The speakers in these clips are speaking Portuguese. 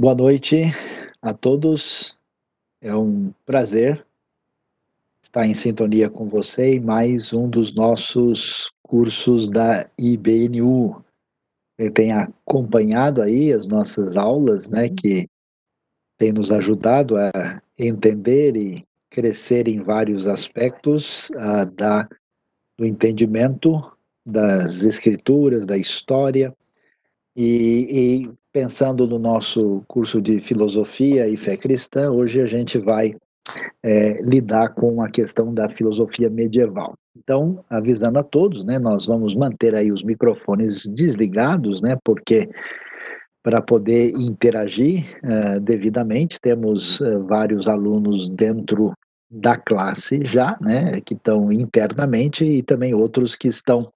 Boa noite a todos. É um prazer estar em sintonia com você em mais um dos nossos cursos da IBNU. Ele tem acompanhado aí as nossas aulas, né, que tem nos ajudado a entender e crescer em vários aspectos uh, da, do entendimento das escrituras, da história, e, e pensando no nosso curso de filosofia e fé cristã, hoje a gente vai é, lidar com a questão da filosofia medieval. Então, avisando a todos, né, nós vamos manter aí os microfones desligados, né, porque para poder interagir uh, devidamente, temos uh, vários alunos dentro da classe já, né, que estão internamente e também outros que estão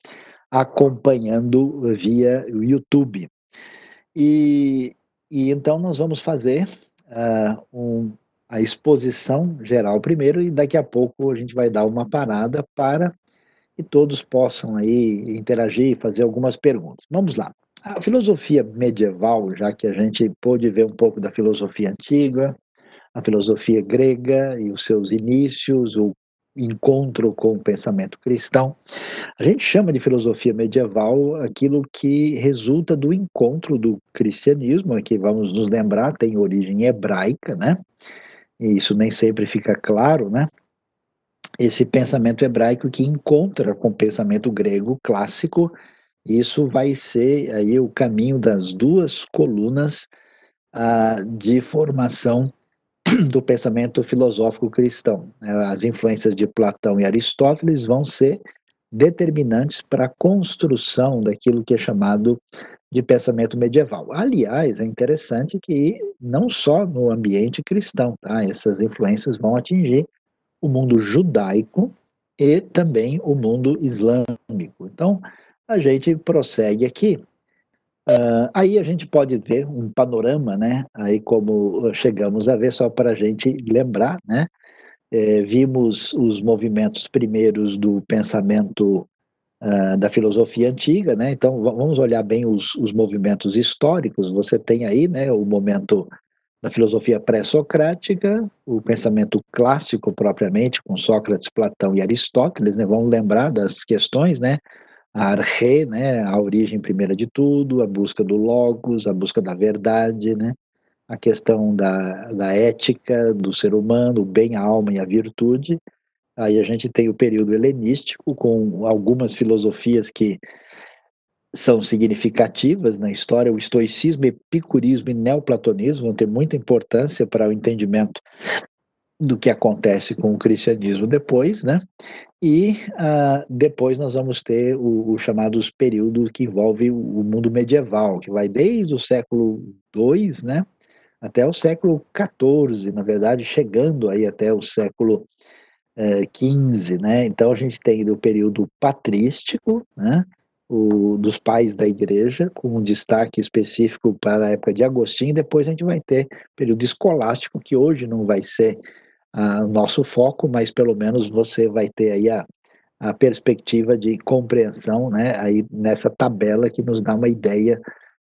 acompanhando via YouTube. E, e então nós vamos fazer uh, um, a exposição geral primeiro e daqui a pouco a gente vai dar uma parada para que todos possam aí interagir e fazer algumas perguntas. Vamos lá. A filosofia medieval, já que a gente pôde ver um pouco da filosofia antiga, a filosofia grega e os seus inícios, o encontro com o pensamento cristão. A gente chama de filosofia medieval aquilo que resulta do encontro do cristianismo, que vamos nos lembrar, tem origem hebraica, né? E isso nem sempre fica claro, né? Esse pensamento hebraico que encontra com o pensamento grego clássico, isso vai ser aí o caminho das duas colunas ah, de formação do pensamento filosófico cristão. Né? As influências de Platão e Aristóteles vão ser determinantes para a construção daquilo que é chamado de pensamento medieval. Aliás, é interessante que não só no ambiente cristão, tá? essas influências vão atingir o mundo judaico e também o mundo islâmico. Então, a gente prossegue aqui Uh, aí a gente pode ver um panorama, né? Aí como chegamos a ver, só para a gente lembrar, né? É, vimos os movimentos primeiros do pensamento uh, da filosofia antiga, né? Então vamos olhar bem os, os movimentos históricos. Você tem aí, né? O momento da filosofia pré-socrática, o pensamento clássico propriamente, com Sócrates, Platão e Aristóteles, né? Vamos lembrar das questões, né? A arche, né, a origem primeira de tudo, a busca do logos, a busca da verdade, né, a questão da, da ética do ser humano, o bem, a alma e a virtude. Aí a gente tem o período helenístico, com algumas filosofias que são significativas na história, o estoicismo, epicurismo e neoplatonismo vão ter muita importância para o entendimento do que acontece com o cristianismo depois, né? E uh, depois nós vamos ter o, o chamados períodos que envolve o, o, mundo medieval, que vai desde o século II, né, até o século XIV, na verdade, chegando aí até o século XV, eh, né. Então a gente tem o período patrístico, né, o, dos pais da igreja, com um destaque específico para a época de Agostinho. Depois a gente vai ter período escolástico, que hoje não vai ser o nosso foco, mas pelo menos você vai ter aí a, a perspectiva de compreensão, né, aí nessa tabela que nos dá uma ideia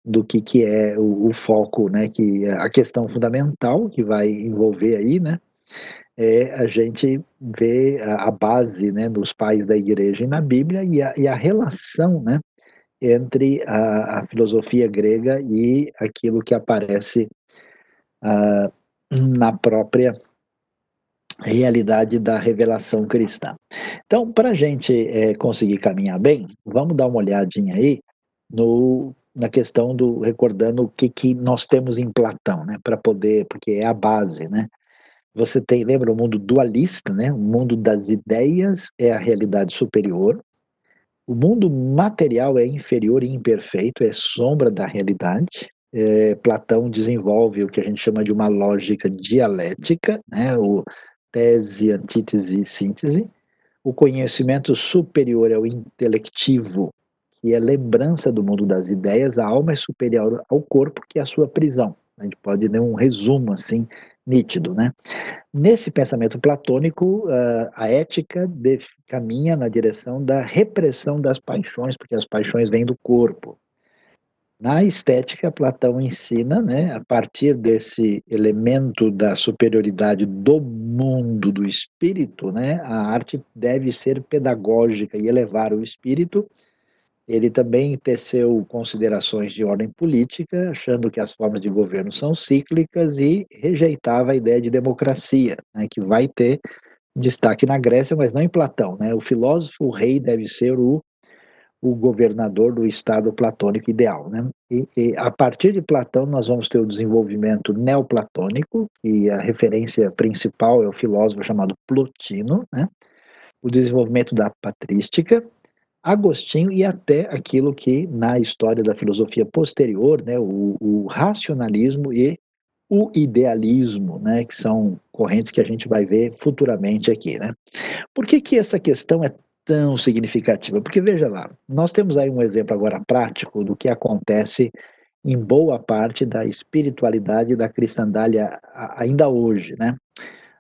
do que, que é o, o foco, né, que é a questão fundamental que vai envolver aí, né, é a gente ver a, a base, né, dos pais da igreja e na Bíblia e a, e a relação, né, entre a, a, filosofia grega e aquilo que aparece uh, na própria realidade da revelação cristã. Então, para a gente é, conseguir caminhar bem, vamos dar uma olhadinha aí no, na questão do recordando o que, que nós temos em Platão, né, para poder, porque é a base, né? Você tem, lembra o mundo dualista, né? O mundo das ideias é a realidade superior. O mundo material é inferior e imperfeito, é sombra da realidade. É, Platão desenvolve o que a gente chama de uma lógica dialética, né? O, tese, antítese e síntese. O conhecimento superior é o intelectivo, que é lembrança do mundo das ideias. A alma é superior ao corpo, que é a sua prisão. A gente pode dar um resumo assim nítido, né? Nesse pensamento platônico, a ética caminha na direção da repressão das paixões, porque as paixões vêm do corpo. Na estética, Platão ensina, né, a partir desse elemento da superioridade do mundo do espírito, né, a arte deve ser pedagógica e elevar o espírito. Ele também teceu considerações de ordem política, achando que as formas de governo são cíclicas e rejeitava a ideia de democracia, né, que vai ter destaque na Grécia, mas não em Platão. Né? O filósofo, o rei, deve ser o o governador do estado platônico ideal. Né? E, e, a partir de Platão, nós vamos ter o desenvolvimento neoplatônico, e a referência principal é o filósofo chamado Plotino, né? o desenvolvimento da patrística, Agostinho e até aquilo que na história da filosofia posterior, né, o, o racionalismo e o idealismo, né, que são correntes que a gente vai ver futuramente aqui, né? Por que que essa questão é tão significativa? Porque veja lá, nós temos aí um exemplo agora prático do que acontece em boa parte da espiritualidade da cristandade ainda hoje, né?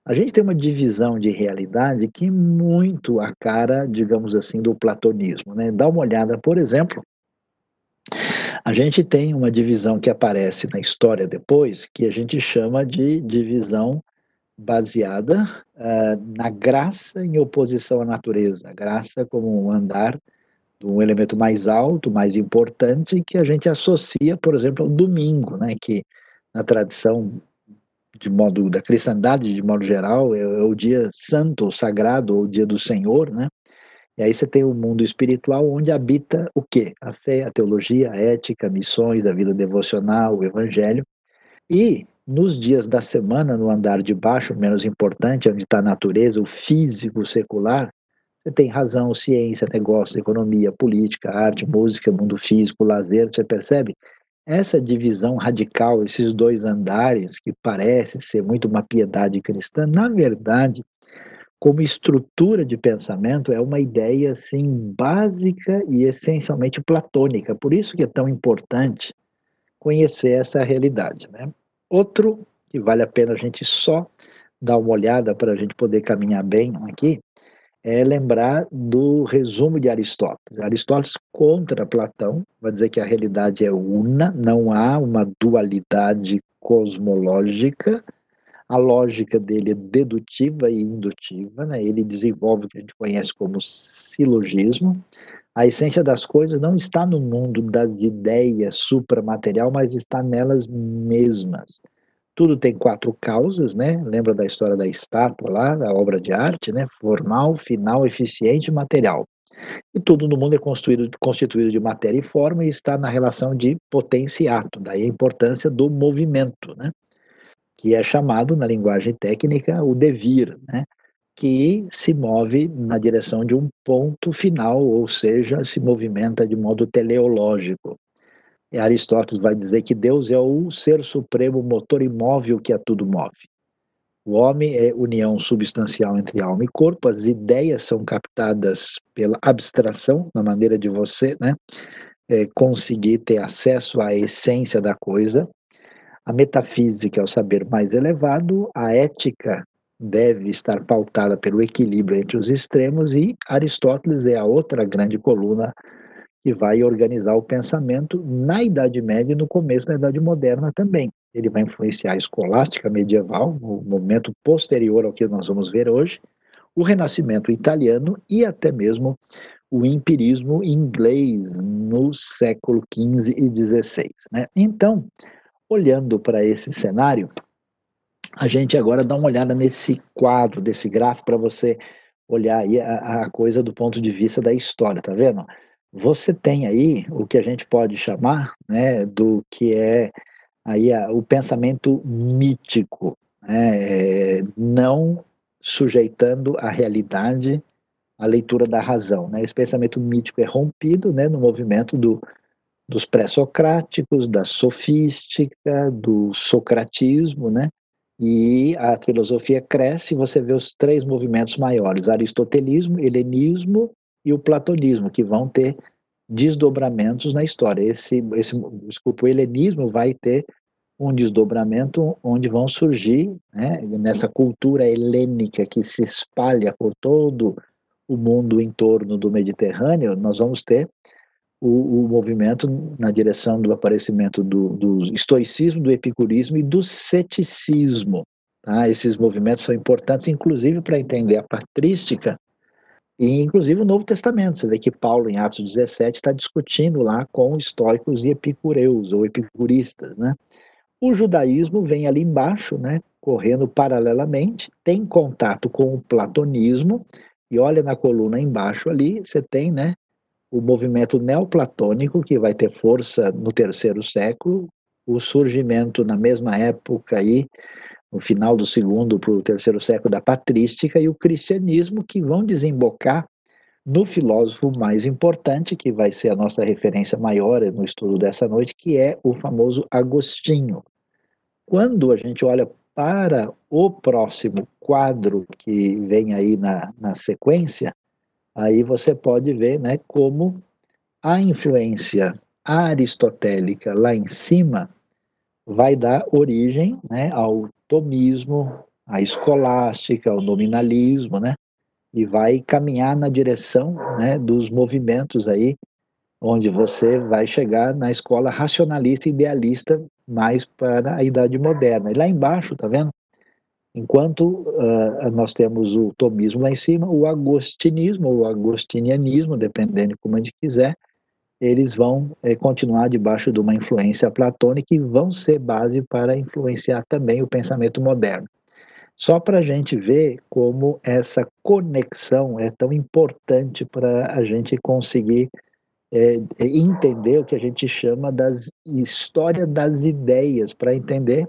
A gente tem uma divisão de realidade que é muito a cara, digamos assim, do platonismo, né? Dá uma olhada, por exemplo, a gente tem uma divisão que aparece na história depois, que a gente chama de divisão baseada uh, na graça em oposição à natureza. A graça como um andar de um elemento mais alto, mais importante, que a gente associa, por exemplo, ao domingo, né, que na tradição de modo da cristandade de modo geral é, é o dia santo, sagrado, ou o dia do Senhor, né? E aí você tem o um mundo espiritual onde habita o quê? A fé, a teologia, a ética, missões, a vida devocional, o evangelho. E nos dias da semana, no andar de baixo, menos importante, onde está a natureza, o físico, secular, você tem razão, ciência, negócio, economia, política, arte, música, mundo físico, lazer, você percebe? Essa divisão radical, esses dois andares, que parece ser muito uma piedade cristã, na verdade, como estrutura de pensamento, é uma ideia assim básica e essencialmente platônica. Por isso que é tão importante conhecer essa realidade, né? Outro que vale a pena a gente só dar uma olhada para a gente poder caminhar bem aqui, é lembrar do resumo de Aristóteles. Aristóteles contra Platão, vai dizer que a realidade é una, não há uma dualidade cosmológica, a lógica dele é dedutiva e indutiva, né? ele desenvolve o que a gente conhece como silogismo. A essência das coisas não está no mundo das ideias supramaterial, mas está nelas mesmas. Tudo tem quatro causas, né? Lembra da história da estátua lá, da obra de arte, né? Formal, final, eficiente e material. E tudo no mundo é constituído, constituído de matéria e forma e está na relação de potência e ato. Daí a importância do movimento, né? Que é chamado, na linguagem técnica, o devir, né? Que se move na direção de um ponto final, ou seja, se movimenta de modo teleológico. E Aristóteles vai dizer que Deus é o ser supremo, motor imóvel que a tudo move. O homem é união substancial entre alma e corpo, as ideias são captadas pela abstração, na maneira de você né, é, conseguir ter acesso à essência da coisa. A metafísica é o saber mais elevado, a ética deve estar pautada pelo equilíbrio entre os extremos e Aristóteles é a outra grande coluna que vai organizar o pensamento na Idade Média e no começo da Idade Moderna também. Ele vai influenciar a escolástica medieval, no momento posterior ao que nós vamos ver hoje, o Renascimento italiano e até mesmo o empirismo inglês no século XV e XVI. Né? Então, olhando para esse cenário, a gente agora dá uma olhada nesse quadro, desse gráfico, para você olhar aí a, a, coisa do ponto de vista da história, tá vendo? Você tem aí o que a gente pode chamar né, do que é aí a, o pensamento mítico, né, é, não sujeitando a realidade à leitura da razão. Né? Esse pensamento mítico é rompido né, no movimento do, dos pré-socráticos, da sofística, do socratismo, né? E a filosofia cresce, você vê os três movimentos maiores: aristotelismo, helenismo e o platonismo, que vão ter desdobramentos na história. Esse, esse desculpa, o helenismo vai ter um desdobramento onde vão surgir, né, nessa cultura helênica que se espalha por todo o mundo em torno do Mediterrâneo, nós vamos ter o, o movimento na direção do aparecimento do, do estoicismo, do epicurismo e do ceticismo. Tá? Esses movimentos são importantes, inclusive, para entender a patrística e, inclusive, o Novo Testamento. Você vê que Paulo, em Atos 17, está discutindo lá com estoicos e epicureus, ou epicuristas. Né? O judaísmo vem ali embaixo, né, correndo paralelamente, tem contato com o platonismo, e olha na coluna embaixo ali, você tem né, o movimento neoplatônico, que vai ter força no terceiro século, o surgimento na mesma época aí, no final do segundo para o terceiro século da patrística e o cristianismo que vão desembocar no filósofo mais importante, que vai ser a nossa referência maior no estudo dessa noite, que é o famoso Agostinho. Quando a gente olha para o próximo quadro que vem aí na, na sequência, aí você pode ver né, como a influência aristotélica lá em cima vai dar origem né, ao tomismo, à escolástica, ao nominalismo, né, e vai caminhar na direção né, dos movimentos aí, onde você vai chegar na escola racionalista idealista mais para a idade moderna. E lá embaixo, tá vendo? Enquanto uh, nós temos o tomismo lá em cima, o agostinismo, o agostinianismo, dependendo de como a gente quiser, eles vão é, continuar debaixo de uma influência platônica e vão ser base para influenciar também o pensamento moderno. Só para a gente ver como essa conexão é tão importante para a gente conseguir é, entender o que a gente chama das história das ideias, para entender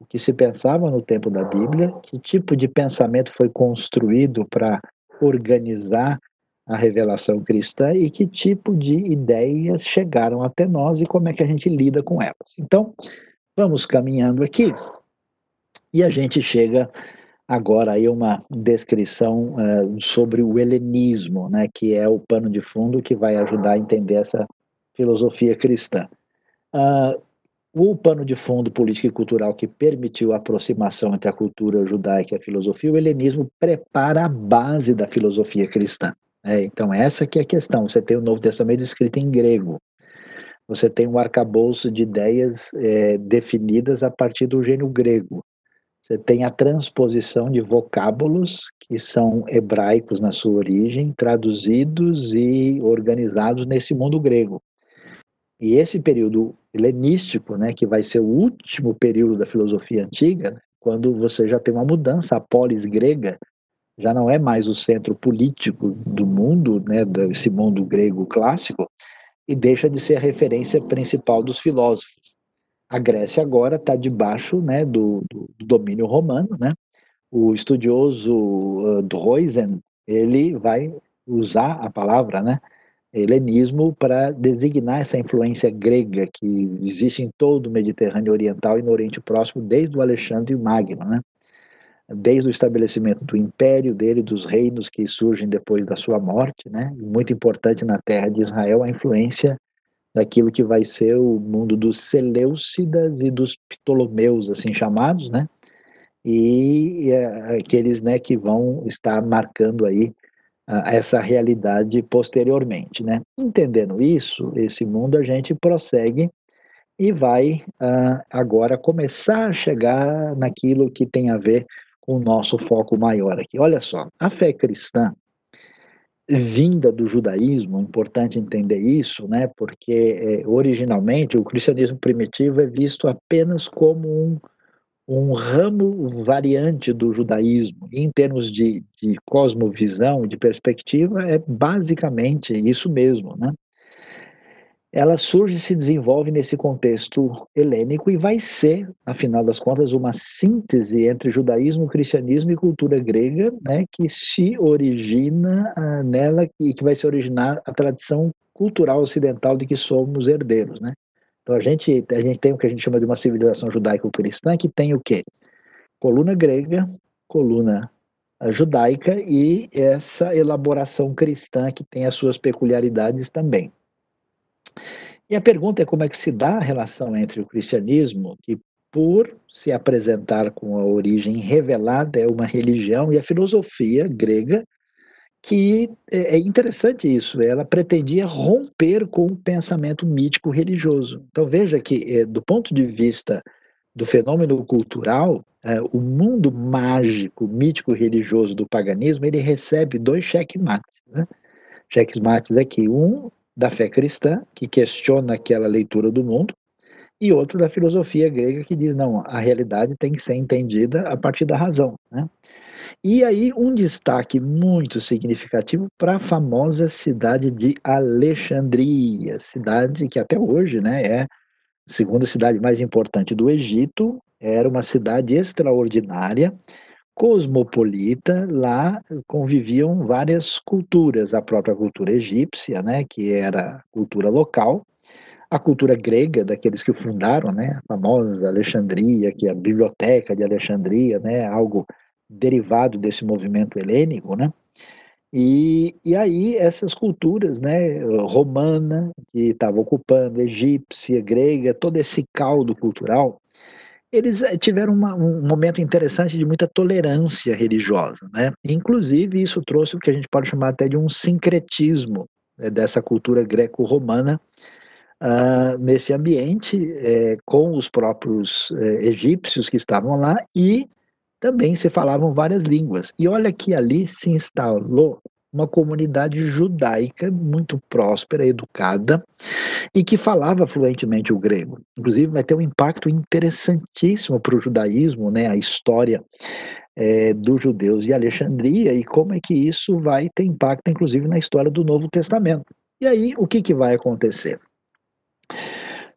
o que se pensava no tempo da Bíblia, que tipo de pensamento foi construído para organizar a revelação cristã e que tipo de ideias chegaram até nós e como é que a gente lida com elas. Então, vamos caminhando aqui e a gente chega agora aí uma descrição uh, sobre o helenismo, né, que é o pano de fundo que vai ajudar a entender essa filosofia cristã. Uh, o pano de fundo político e cultural que permitiu a aproximação entre a cultura judaica e a filosofia, o helenismo prepara a base da filosofia cristã. É, então, essa que é a questão. Você tem o Novo Testamento escrito em grego. Você tem um arcabouço de ideias é, definidas a partir do gênio grego. Você tem a transposição de vocábulos que são hebraicos na sua origem, traduzidos e organizados nesse mundo grego. E esse período helenístico, né, que vai ser o último período da filosofia antiga, quando você já tem uma mudança, a polis grega já não é mais o centro político do mundo, né, desse mundo grego clássico, e deixa de ser a referência principal dos filósofos. A Grécia agora está debaixo né, do, do, do, domínio romano, né? O estudioso uh, Droysen, ele vai usar a palavra, né, helenismo para designar essa influência grega que existe em todo o Mediterrâneo Oriental e no Oriente Próximo desde o Alexandre Magno, né? desde o estabelecimento do império dele, dos reinos que surgem depois da sua morte, né? Muito importante na terra de Israel a influência daquilo que vai ser o mundo dos Seleucidas e dos Ptolomeus, assim chamados, né? E, é, aqueles, né, que vão estar marcando aí essa realidade posteriormente, né? Entendendo isso, esse mundo a gente prossegue e vai uh, agora começar a chegar naquilo que tem a ver o nosso foco maior aqui. Olha só, a fé cristã vinda do judaísmo, importante entender isso, né? Porque é, originalmente o cristianismo primitivo é visto apenas como um, um ramo variante do judaísmo. Em termos de, de cosmovisão, de perspectiva, é basicamente isso mesmo, né? ela surge e se desenvolve nesse contexto helênico e vai ser, afinal das contas, uma síntese entre judaísmo, cristianismo e cultura grega, né, que se origina uh, nela e que vai se originar a tradição cultural ocidental de que somos herdeiros, né? Então a gente a gente tem o que a gente chama de uma civilização judaico-cristã que tem o quê? Coluna grega, coluna ah, judaica e essa elaboração cristã que tem as suas peculiaridades também. E a pergunta é como é que se dá a relação entre o cristianismo, que por se apresentar com a origem revelada é uma religião, e a filosofia grega, que é, é interessante isso, ela pretendia romper com o pensamento mítico religioso. Então veja que, é, do ponto de vista do fenômeno cultural, é, o mundo mágico, mítico religioso do paganismo, ele recebe dois checkmates. Né? Checkmates aqui, um da fé cristã, que questiona aquela leitura do mundo, e outro da filosofia grega, que diz, não, a realidade tem que ser entendida a partir da razão. Né? E aí, um destaque muito significativo para a famosa cidade de Alexandria, cidade que até hoje né, é a segunda cidade mais importante do Egito, era uma cidade extraordinária, cosmopolita, lá conviviam várias culturas, a própria cultura egípcia, né, que era cultura local, a cultura grega, daqueles que fundaram, né, a famosa Alexandria, que é a biblioteca de Alexandria, né, algo derivado desse movimento helênico, né? E, e aí essas culturas, né, romana, que estava ocupando, egípcia, grega, todo esse caldo cultural, eles eh, tiveram uma, um momento interessante de muita tolerância religiosa, né? Inclusive isso trouxe o que a gente pode chamar até de um sincretismo né, dessa cultura greco-romana uh, nesse ambiente, eh, com os próprios eh, egípcios que estavam lá e também se falavam várias línguas. E olha que ali se instalou uma comunidade judaica muito próspera, educada e que falava fluentemente o grego. Inclusive, vai ter um impacto interessantíssimo para o judaísmo, né, a história é, dos judeus de Alexandria e como é que isso vai ter impacto, inclusive, na história do Novo Testamento. E aí, o que, que vai acontecer?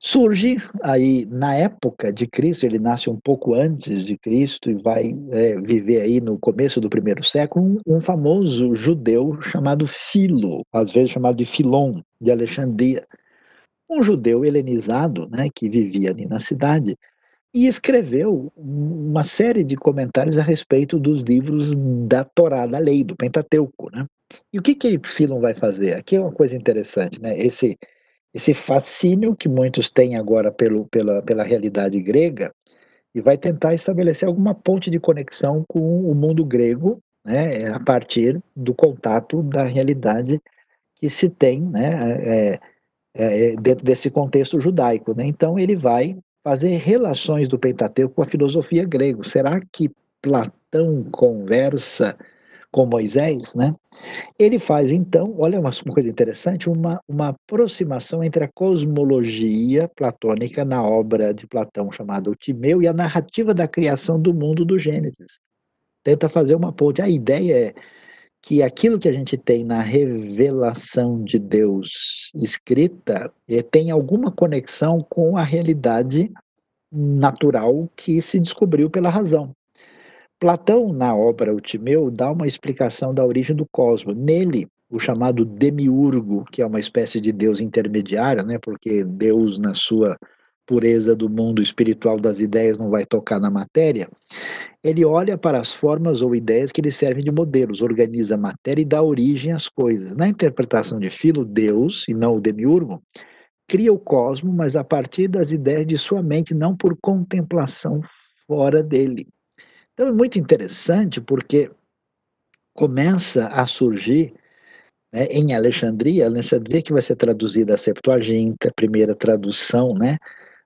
Surge aí na época de Cristo, ele nasce um pouco antes de Cristo e vai é, viver aí no começo do primeiro século, um, um, famoso judeu chamado Filo, às vezes chamado de Filon, de Alexandria. Um judeu helenizado, né, que vivia ali na cidade, e escreveu uma série de comentários a respeito dos livros da Torá, da lei, do Pentateuco. Né? E o que, que Filon vai fazer? Aqui é uma coisa interessante, né? Esse esse fascínio que muitos têm agora pelo, pela, pela realidade grega e vai tentar estabelecer alguma ponte de conexão com o mundo grego, né, a partir do contato da realidade que se tem, né, é, é, é dentro desse contexto judaico. Né? Então ele vai fazer relações do Pentateuco com a filosofia grega. Será que Platão conversa com Moisés, né? Ele faz então, olha uma, uma coisa interessante, uma, uma aproximação entre a cosmologia platônica na obra de Platão chamada O Timeu e a narrativa da criação do mundo do Gênesis. Tenta fazer uma ponte. A ideia é que aquilo que a gente tem na revelação de Deus escrita é, tem alguma conexão com a realidade natural que se descobriu pela razão. Platão, na obra O Timeu, dá uma explicação da origem do cosmos. Nele, o chamado demiurgo, que é uma espécie de deus intermediário, né, porque Deus, na sua pureza do mundo espiritual das ideias, não vai tocar na matéria, ele olha para as formas ou ideias que lhe servem de modelos, organiza a matéria e dá origem às coisas. Na interpretação de Filo, Deus, e não o demiurgo, cria o cosmos, mas a partir das ideias de sua mente, não por contemplação fora dele. Então é muito interessante porque começa a surgir né, em Alexandria, Alexandria que vai ser traduzida a Septuaginta, primeira tradução né,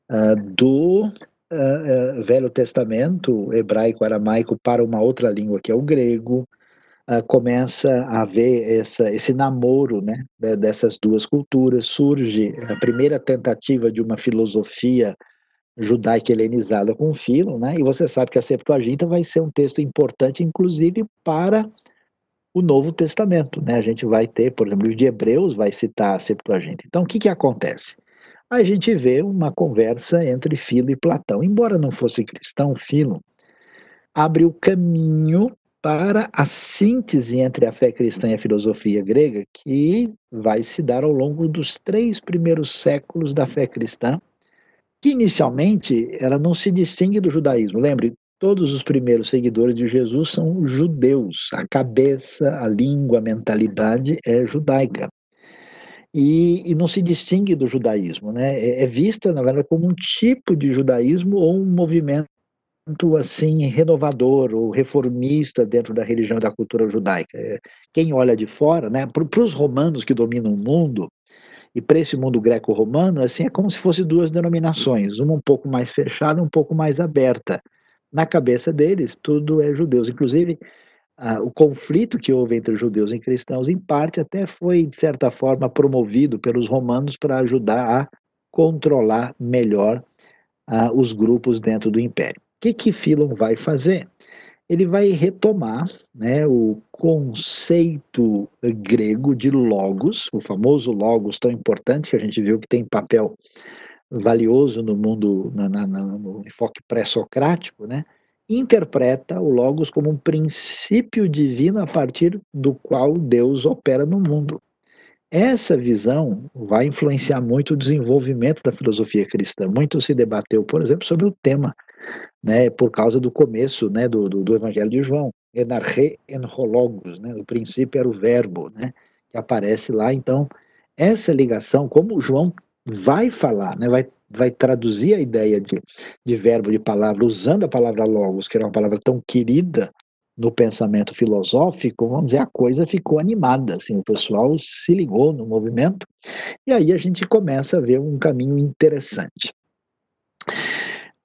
uh, do uh, uh, Velho Testamento hebraico-aramaico para uma outra língua que é o grego, começa a haver essa, esse namoro né, dessas duas culturas, surge a primeira tentativa de uma filosofia judaica helenizada com Filo, né? E você sabe que a Septuaginta vai ser um texto importante, inclusive para o Novo Testamento, né? A gente vai ter, por exemplo, de Hebreus vai citar a Septuaginta. Então, o que que acontece? A gente vê uma conversa entre Filo e Platão. Embora não fosse cristão, Filo abre o caminho para a síntese entre a fé cristã e a filosofia grega, que vai se dar ao longo dos três primeiros séculos da fé cristã, que inicialmente ela não se distingue do judaísmo. Lembre, todos os primeiros seguidores de Jesus são judeus. A cabeça, a língua, a mentalidade é judaica. E, e não se distingue do judaísmo, né? É, é vista, na verdade, como um tipo de judaísmo ou um movimento assim renovador ou reformista dentro da religião e da cultura judaica. É, quem olha de fora, né, para os romanos que dominam o mundo, e para esse mundo greco-romano, assim, é como se fossem duas denominações, uma um pouco mais fechada, um pouco mais aberta. Na cabeça deles, tudo é judeus. Inclusive, o conflito que houve entre judeus e cristãos, em parte, até foi, de certa forma, promovido pelos romanos para ajudar a controlar melhor os grupos dentro do império. O que, que Philon vai fazer? Ele vai retomar né, o conceito grego de logos, o famoso logos tão importante que a gente viu que tem papel valioso no mundo, na, na, no enfoque pré-socrático, né, interpreta o logos como um princípio divino a partir do qual Deus opera no mundo. Essa visão vai influenciar muito o desenvolvimento da filosofia cristã. Muito se debateu, por exemplo, sobre o tema né, por causa do começo né, do, do, do Evangelho de João, enarche enrologos, né, o princípio era o verbo, né, que aparece lá, então, essa ligação, como João vai falar, né, vai, vai traduzir a ideia de, de verbo, de palavra, usando a palavra logos, que era uma palavra tão querida no pensamento filosófico, vamos dizer, a coisa ficou animada, assim, o pessoal se ligou no movimento, e aí a gente começa a ver um caminho interessante.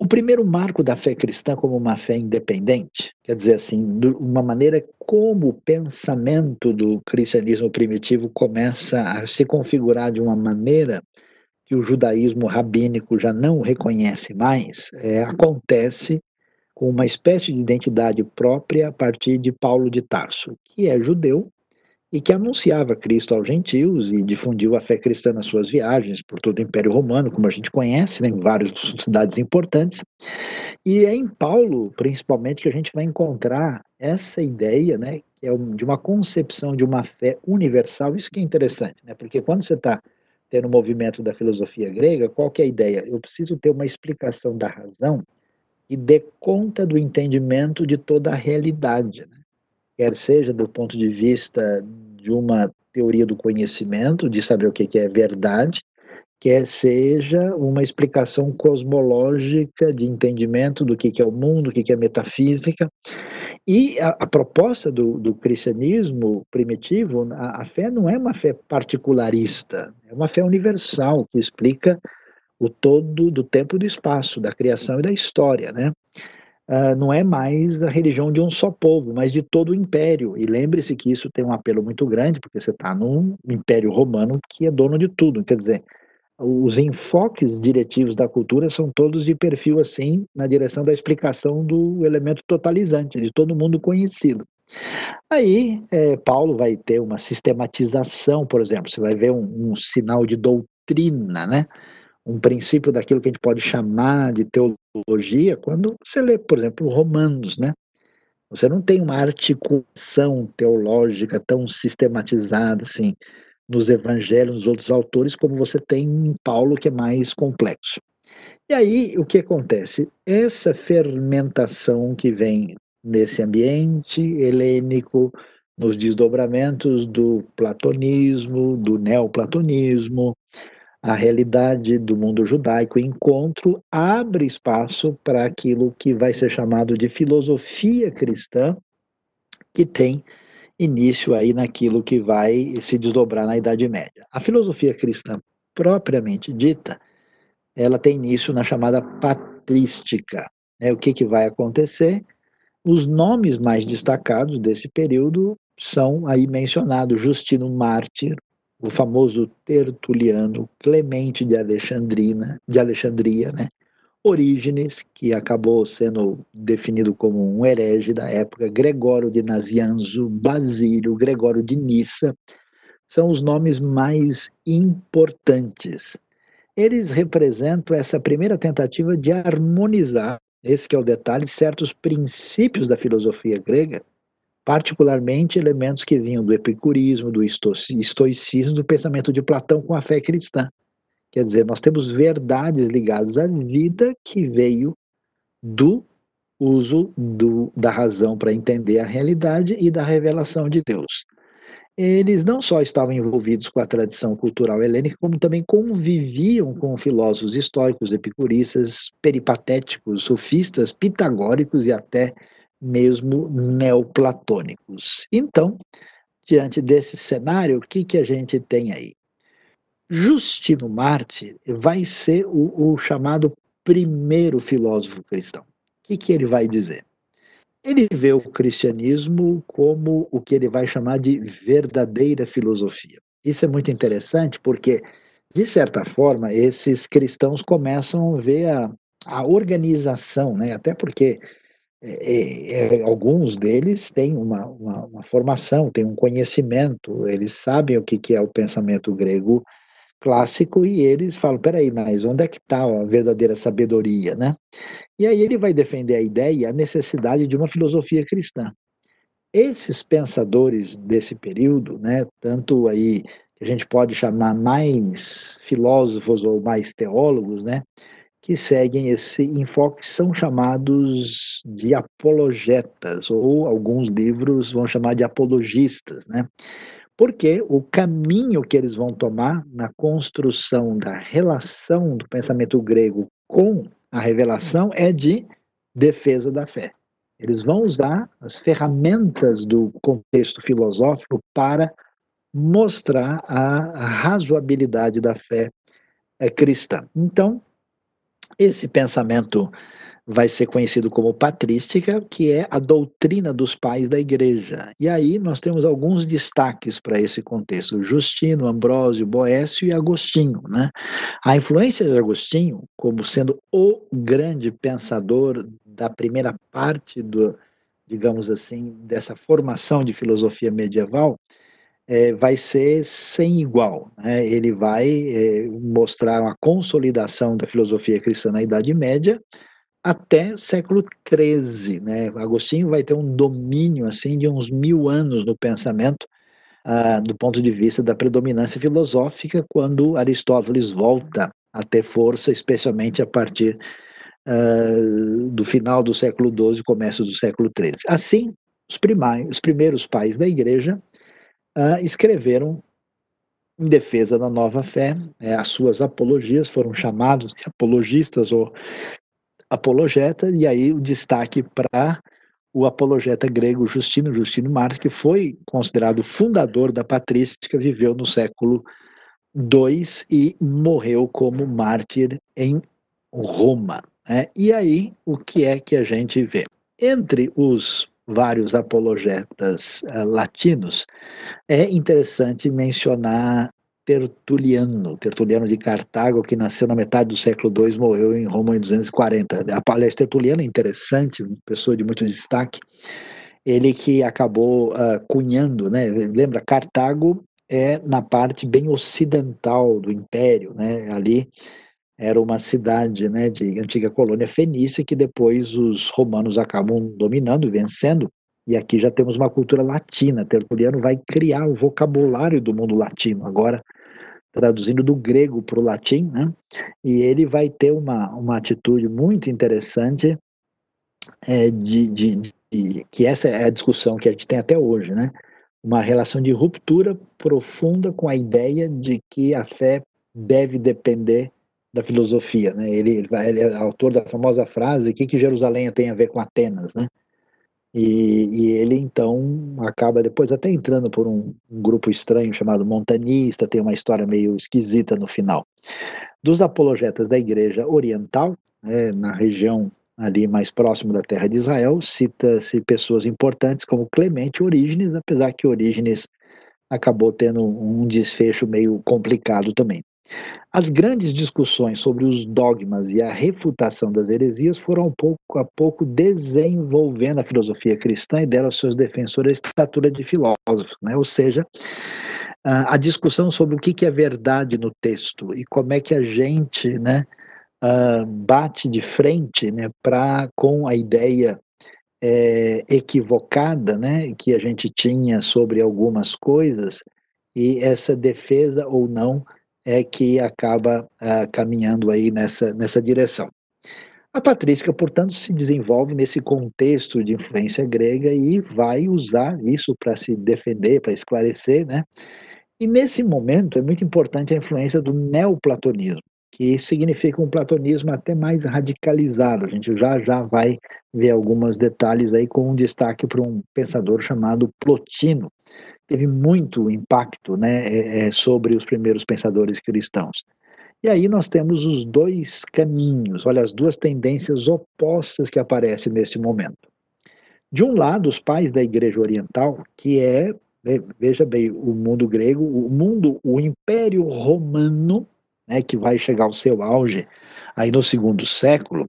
O primeiro marco da fé cristã como uma fé independente, quer dizer assim, uma maneira como o pensamento do cristianismo primitivo começa a se configurar de uma maneira que o judaísmo rabínico já não reconhece mais, é, acontece com uma espécie de identidade própria a partir de Paulo de Tarso, que é judeu, e que anunciava Cristo aos gentios e difundiu a fé cristã nas suas viagens por todo o Império Romano, como a gente conhece, né, em várias cidades importantes. E é em Paulo, principalmente, que a gente vai encontrar essa ideia, né, que é de uma concepção de uma fé universal. Isso que é interessante, né, porque quando você está tendo o movimento da filosofia grega, qual que é a ideia? Eu preciso ter uma explicação da razão e dê conta do entendimento de toda a realidade, né? Quer seja do ponto de vista de uma teoria do conhecimento, de saber o que é verdade, quer seja uma explicação cosmológica de entendimento do que é o mundo, o que é metafísica. E a, a proposta do, do, cristianismo primitivo, a, a fé não é uma fé particularista, é uma fé universal que explica o todo do tempo e do espaço, da criação e da história, né? Uh, não é mais a religião de um só povo, mas de todo o império. E lembre-se que isso tem um apelo muito grande, porque você está num império romano que é dono de tudo. Quer dizer, os enfoques diretivos da cultura são todos de perfil assim, na direção da explicação do elemento totalizante, de todo mundo conhecido. Aí, é, Paulo vai ter uma sistematização, por exemplo, você vai ver um, um sinal de doutrina, né? Um princípio daquilo que a gente pode chamar de teologia, quando você lê, por exemplo, Romanos, né? Você não tem uma articulação teológica tão sistematizada assim nos evangelhos, nos outros autores, como você tem em Paulo, que é mais complexo. E aí, o que acontece? Essa fermentação que vem nesse ambiente helênico, nos desdobramentos do platonismo, do neoplatonismo, a realidade do mundo judaico, o encontro abre espaço para aquilo que vai ser chamado de filosofia cristã, que tem início aí naquilo que vai se desdobrar na Idade Média. A filosofia cristã propriamente dita, ela tem início na chamada patrística. É, o que, que vai acontecer? Os nomes mais destacados desse período são aí mencionados Justino Mártir, o famoso Tertuliano, Clemente de Alexandrina, de Alexandria, né? Orígenes, que acabou sendo definido como um herege da época, Gregório de Nazianzo, Basílio, Gregório de Nissa, são os nomes mais importantes. Eles representam essa primeira tentativa de harmonizar, esse é o detalhe, certos princípios da filosofia grega particularmente elementos que vinham do epicurismo, do estoicismo, do pensamento de Platão com a fé cristã. Quer dizer, nós temos verdades ligadas à vida que veio do uso do, da razão para entender a realidade e da revelação de Deus. eles não só estavam envolvidos com a tradição cultural helênica, como também conviviam com filósofos históricos, epicuristas, peripatéticos, sofistas, pitagóricos e até mesmo neoplatônicos. Então, diante desse cenário, o que, que a gente tem aí? Justino Marte vai ser o, o chamado primeiro filósofo cristão. O que, que ele vai dizer? Ele vê o cristianismo como o que ele vai chamar de verdadeira filosofia. Isso é muito interessante porque, de certa forma, esses cristãos começam a ver a, a organização, né? até porque é, é, é alguns deles têm uma, uma, uma, formação, têm um conhecimento, eles sabem o que, que é o pensamento grego clássico e eles falam, peraí, mas onde é que está a verdadeira sabedoria, né? E aí ele vai defender a ideia, a necessidade de uma filosofia cristã. Esses pensadores desse período, né, tanto aí que a gente pode chamar mais filósofos ou mais teólogos, né, que seguem esse enfoque são chamados de apologetas, ou alguns livros vão chamar de apologistas, né? Porque o caminho que eles vão tomar na construção da relação do pensamento grego com a revelação é de defesa da fé. Eles vão usar as ferramentas do contexto filosófico para mostrar a razoabilidade da fé é, cristã. Então, esse pensamento vai ser conhecido como patrística, que é a doutrina dos pais da igreja. E aí nós temos alguns destaques para esse contexto: Justino, Ambrósio, Boécio e Agostinho. Né? A influência de Agostinho, como sendo o grande pensador da primeira parte do, digamos assim, dessa formação de filosofia medieval, é, vai ser sem igual. Né? Ele vai é, mostrar uma consolidação da filosofia cristã na Idade Média, até século XIII, né? Agostinho vai ter um domínio assim de uns mil anos no pensamento, ah, do ponto de vista da predominância filosófica, quando Aristóteles volta a ter força, especialmente a partir ah, do final do século XII, começo do século XIII. Assim, os, os primeiros pais da Igreja escreveram em defesa da nova fé, é, as suas apologias foram chamados de apologistas ou apologeta, e aí o destaque para o apologeta grego Justino, Justino Mártir, que foi considerado fundador da patrística, viveu no século II e morreu como mártir em Roma. Né? E aí, o que é que a gente vê? Entre os vários apologetas uh, latinos, é interessante mencionar Tertuliano, Tertuliano de Cartago, que nasceu na metade do século II, morreu em Roma em 240. A palestra Tertuliano é interessante, uma pessoa de muito destaque. Ele que acabou uh, cunhando, né? Lembra, Cartago é na parte bem ocidental do império, né? Ali era uma cidade, né, de antiga colônia fenícia que depois os romanos acabam dominando, vencendo. E aqui já temos uma cultura latina. Tertuliano vai criar o vocabulário do mundo latino, agora traduzindo do grego para o latim, né? E ele vai ter uma, uma atitude muito interessante é, de, de, de, que essa é a discussão que a gente tem até hoje, né? Uma relação de ruptura profunda com a ideia de que a fé deve depender da filosofia, né? Ele, ele, ele é autor da famosa frase: "O que que Jerusalém tem a ver com Atenas?", né? E, e, ele então acaba depois até entrando por um, um, grupo estranho chamado montanista, tem uma história meio esquisita no final. Dos apologetas da Igreja Oriental, né, na região ali mais próximo da terra de Israel, cita-se pessoas importantes como Clemente Orígenes, apesar que Orígenes acabou tendo um desfecho meio complicado também. As grandes discussões sobre os dogmas e a refutação das heresias foram pouco a pouco desenvolvendo a filosofia cristã e deram aos seus defensores a estatura de filósofos, né? ou seja, a discussão sobre o que é verdade no texto e como é que a gente né, bate de frente né, pra, com a ideia é, equivocada né, que a gente tinha sobre algumas coisas e essa defesa ou não é que acaba uh, caminhando aí nessa, nessa direção. A patrística, portanto, se desenvolve nesse contexto de influência grega e vai usar isso para se defender, para esclarecer, né? E nesse momento é muito importante a influência do neoplatonismo, que significa um platonismo até mais radicalizado. A gente já já vai ver alguns detalhes aí com um destaque para um pensador chamado Plotino. Teve muito impacto né, é, é, sobre os primeiros pensadores cristãos. E aí nós temos os dois caminhos, olha, as duas tendências opostas que aparecem nesse momento. De um lado, os pais da Igreja Oriental, que é veja bem, o mundo grego, o mundo, o Império Romano, né, que vai chegar ao seu auge aí no segundo século,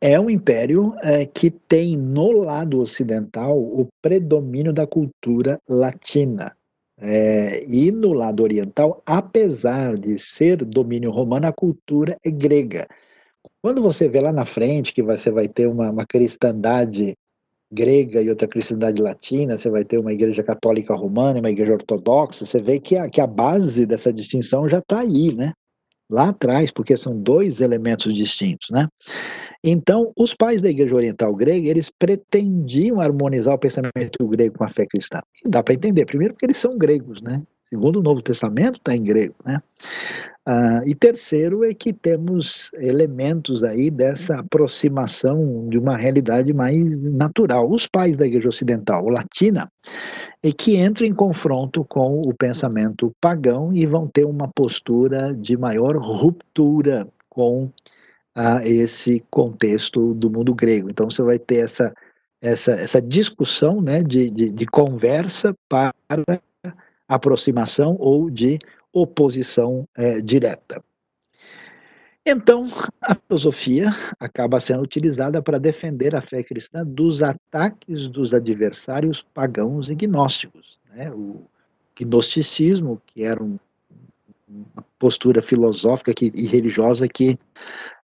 é um império é, que tem no lado ocidental o predomínio da cultura latina. É, e no lado oriental, apesar de ser domínio romano, a cultura é grega. Quando você vê lá na frente que você vai ter uma, uma cristandade grega e outra cristandade latina, você vai ter uma igreja católica romana e uma igreja ortodoxa, você vê que a, que a base dessa distinção já está aí, né? Lá atrás, porque são dois elementos distintos, né? Então, os pais da igreja oriental grega, eles pretendiam harmonizar o pensamento grego com a fé cristã. Dá para entender, primeiro porque eles são gregos, né? Segundo o Novo Testamento está em grego, né? Ah, e terceiro é que temos elementos aí dessa aproximação de uma realidade mais natural. Os pais da Igreja Ocidental latina é que entram em confronto com o pensamento pagão e vão ter uma postura de maior ruptura com ah, esse contexto do mundo grego. Então você vai ter essa, essa, essa discussão né, de, de, de conversa para aproximação ou de oposição é, direta. Então, a filosofia acaba sendo utilizada para defender a fé cristã dos ataques dos adversários pagãos e gnósticos. Né? O gnosticismo, que era um, uma postura filosófica que, e religiosa que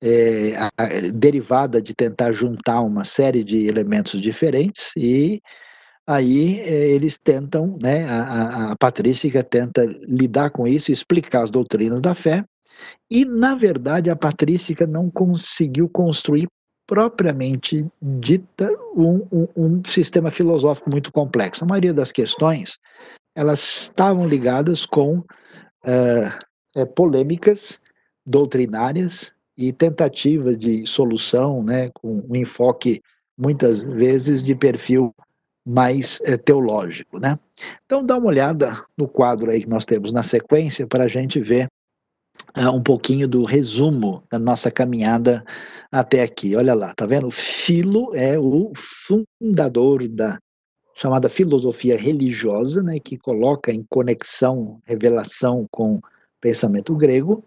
é, a, derivada de tentar juntar uma série de elementos diferentes e Aí eh, eles tentam, né, a, a patrística tenta lidar com isso, explicar as doutrinas da fé, e na verdade a patrística não conseguiu construir propriamente dita um, um, um sistema filosófico muito complexo. A maioria das questões elas estavam ligadas com uh, polêmicas doutrinárias e tentativa de solução, né, com um enfoque muitas vezes de perfil mais é, teológico, né? Então dá uma olhada no quadro aí que nós temos na sequência para a gente ver uh, um pouquinho do resumo da nossa caminhada até aqui. Olha lá, tá vendo? Filo é o fundador da chamada filosofia religiosa, né, que coloca em conexão, revelação com pensamento grego.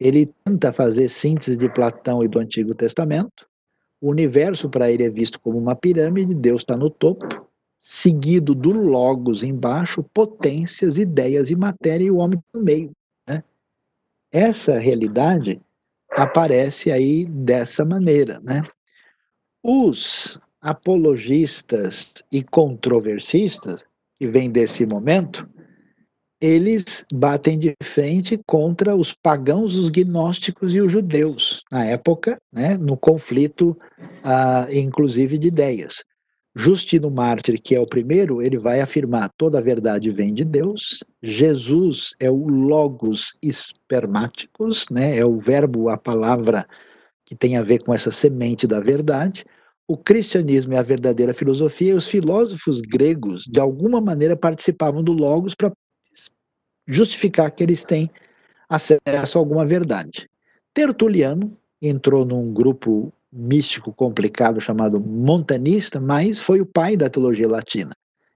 Ele tenta fazer síntese de Platão e do Antigo Testamento. O universo para ele é visto como uma pirâmide, Deus está no topo, seguido do logos embaixo, potências, ideias e matéria e o homem no meio. Essa realidade aparece aí dessa maneira. Né? Os apologistas e controversistas, que vêm desse momento, eles batem de frente contra os pagãos, os gnósticos e os judeus, na época, né, no conflito, ah, inclusive, de ideias. Justino Mártir, que é o primeiro, ele vai afirmar toda a verdade vem de Deus. Jesus é o logos espermáticos, né? É o verbo, a palavra que tem a ver com essa semente da verdade. O cristianismo é a verdadeira filosofia e os filósofos gregos, de alguma maneira, participavam do logos para justificar que eles têm acesso a alguma verdade. Tertuliano entrou num grupo místico complicado chamado montanista, mas foi o pai da teologia latina.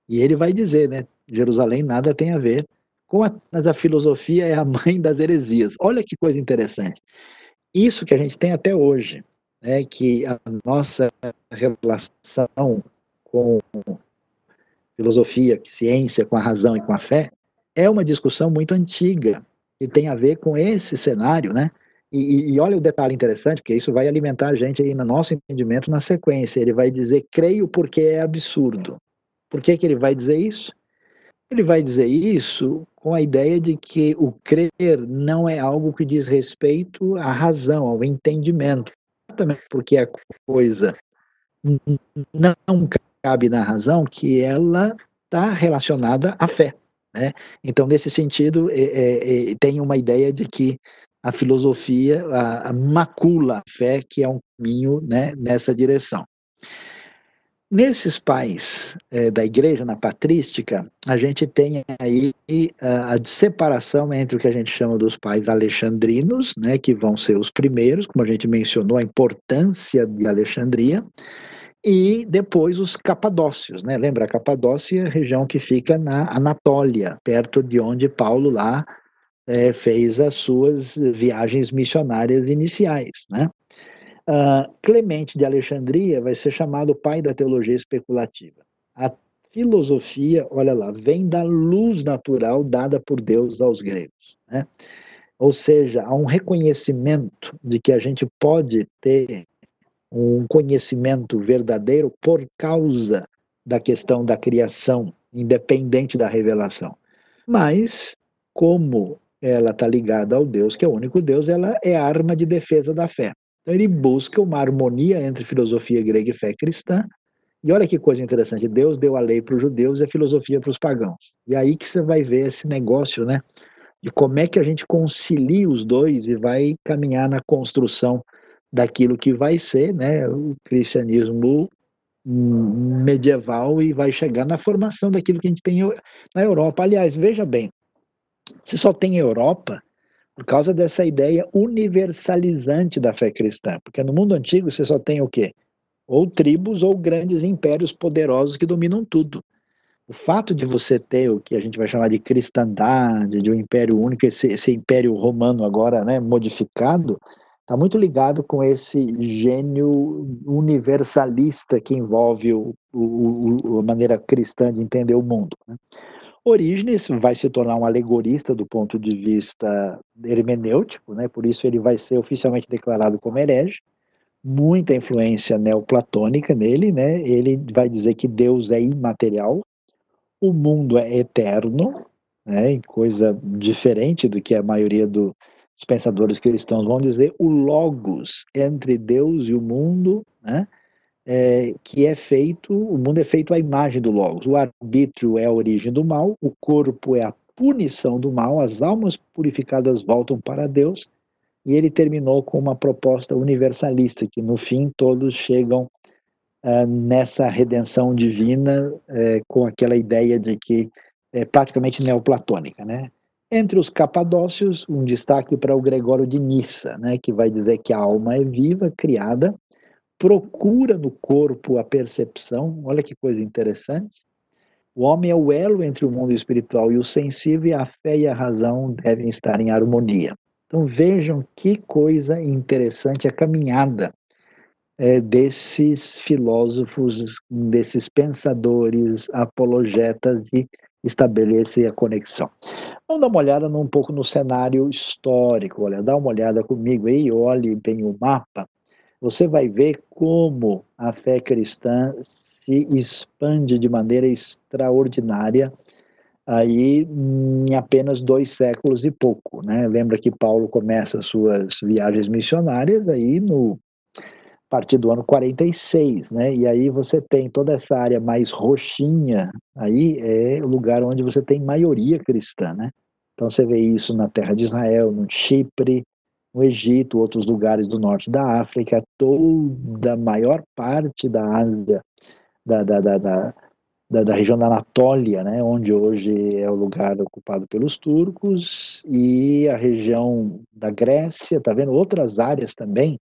E ele vai dizer, né, Jerusalém nada tem a ver com a, a filosofia é a mãe das heresias. Olha que coisa interessante. Isso que a gente tem até hoje, né, que a nossa relação com filosofia, ciência, com a razão e com a fé, é uma discussão muito antiga, que tem a ver com esse cenário, né, e, e, olha o detalhe interessante, porque isso vai alimentar a gente aí no nosso entendimento na sequência. Ele vai dizer, creio porque é absurdo. Por que, que ele vai dizer isso? Ele vai dizer isso com a ideia de que o crer não é algo que diz respeito à razão, ao entendimento. exatamente porque a coisa não cabe na razão que ela está relacionada à fé. Né? Então, nesse sentido, é, é, é, tem uma ideia de que a filosofia a, a macula a fé, que é um caminho né, nessa direção. Nesses pais é, da igreja, na patrística, a gente tem aí a, a, separação entre o que a gente chama dos pais alexandrinos, né, que vão ser os primeiros, como a gente mencionou, a importância de Alexandria, e depois os capadócios, né? Lembra, a Capadócia, região que fica na Anatólia, perto de onde Paulo lá é, fez as suas viagens missionárias iniciais, né? Uh, Clemente de Alexandria vai ser chamado pai da teologia especulativa. A filosofia, olha lá, vem da luz natural dada por Deus aos gregos, né? Ou seja, há um reconhecimento de que a gente pode ter um conhecimento verdadeiro por causa da questão da criação, independente da revelação. Mas, como ela está ligada ao Deus, que é o único Deus, ela é arma de defesa da fé. Então, ele busca uma harmonia entre filosofia grega e fé cristã. E olha que coisa interessante: Deus deu a lei para os judeus e a filosofia para os pagãos. E aí que você vai ver esse negócio, né? De como é que a gente concilia os dois e vai caminhar na construção daquilo que vai ser né, o cristianismo medieval e vai chegar na formação daquilo que a gente tem na Europa. Aliás, veja bem, você só tem Europa por causa dessa ideia universalizante da fé cristã, porque no mundo antigo você só tem o quê? Ou tribos ou grandes impérios poderosos que dominam tudo. O fato de você ter o que a gente vai chamar de cristandade, de um império único, esse, esse império romano agora né, modificado, está muito ligado com esse gênio universalista que envolve o, o, o, a maneira cristã de entender o mundo. Né? Orígenes vai se tornar um alegorista do ponto de vista hermenêutico, né? por isso ele vai ser oficialmente declarado como herege. Muita influência neoplatônica nele, né? ele vai dizer que Deus é imaterial, o mundo é eterno, né? coisa diferente do que a maioria do, os pensadores cristãos vão dizer, o logos entre Deus e o mundo, né, é, que é feito, o mundo é feito à imagem do logos. O arbítrio é a origem do mal, o corpo é a punição do mal, as almas purificadas voltam para Deus, e ele terminou com uma proposta universalista, que no fim todos chegam uh, nessa redenção divina uh, com aquela ideia de que é praticamente neoplatônica, né? Entre os capadócios, um destaque para o Gregório de Nissa, né, que vai dizer que a alma é viva, criada, procura no corpo a percepção, olha que coisa interessante. O homem é o elo entre o mundo espiritual e o sensível, e a fé e a razão devem estar em harmonia. Então vejam que coisa interessante a caminhada é, desses filósofos, desses pensadores, apologetas de estabelecer a conexão. Vamos dar uma olhada um pouco no cenário histórico, olha, dá uma olhada comigo aí, olhe bem o mapa, você vai ver como a fé cristã se expande de maneira extraordinária aí em apenas dois séculos e pouco, né? Lembra que Paulo começa suas viagens missionárias aí no partir do ano 46, né? E aí você tem toda essa área mais roxinha, aí é o lugar onde você tem maioria cristã, né? Então você vê isso na terra de Israel, no Chipre, no Egito, outros lugares do norte da África, toda a maior parte da Ásia, da, da, da, da, da, região da Anatólia, né, onde hoje é o lugar ocupado pelos turcos, e a região da Grécia, tá vendo? Outras áreas também,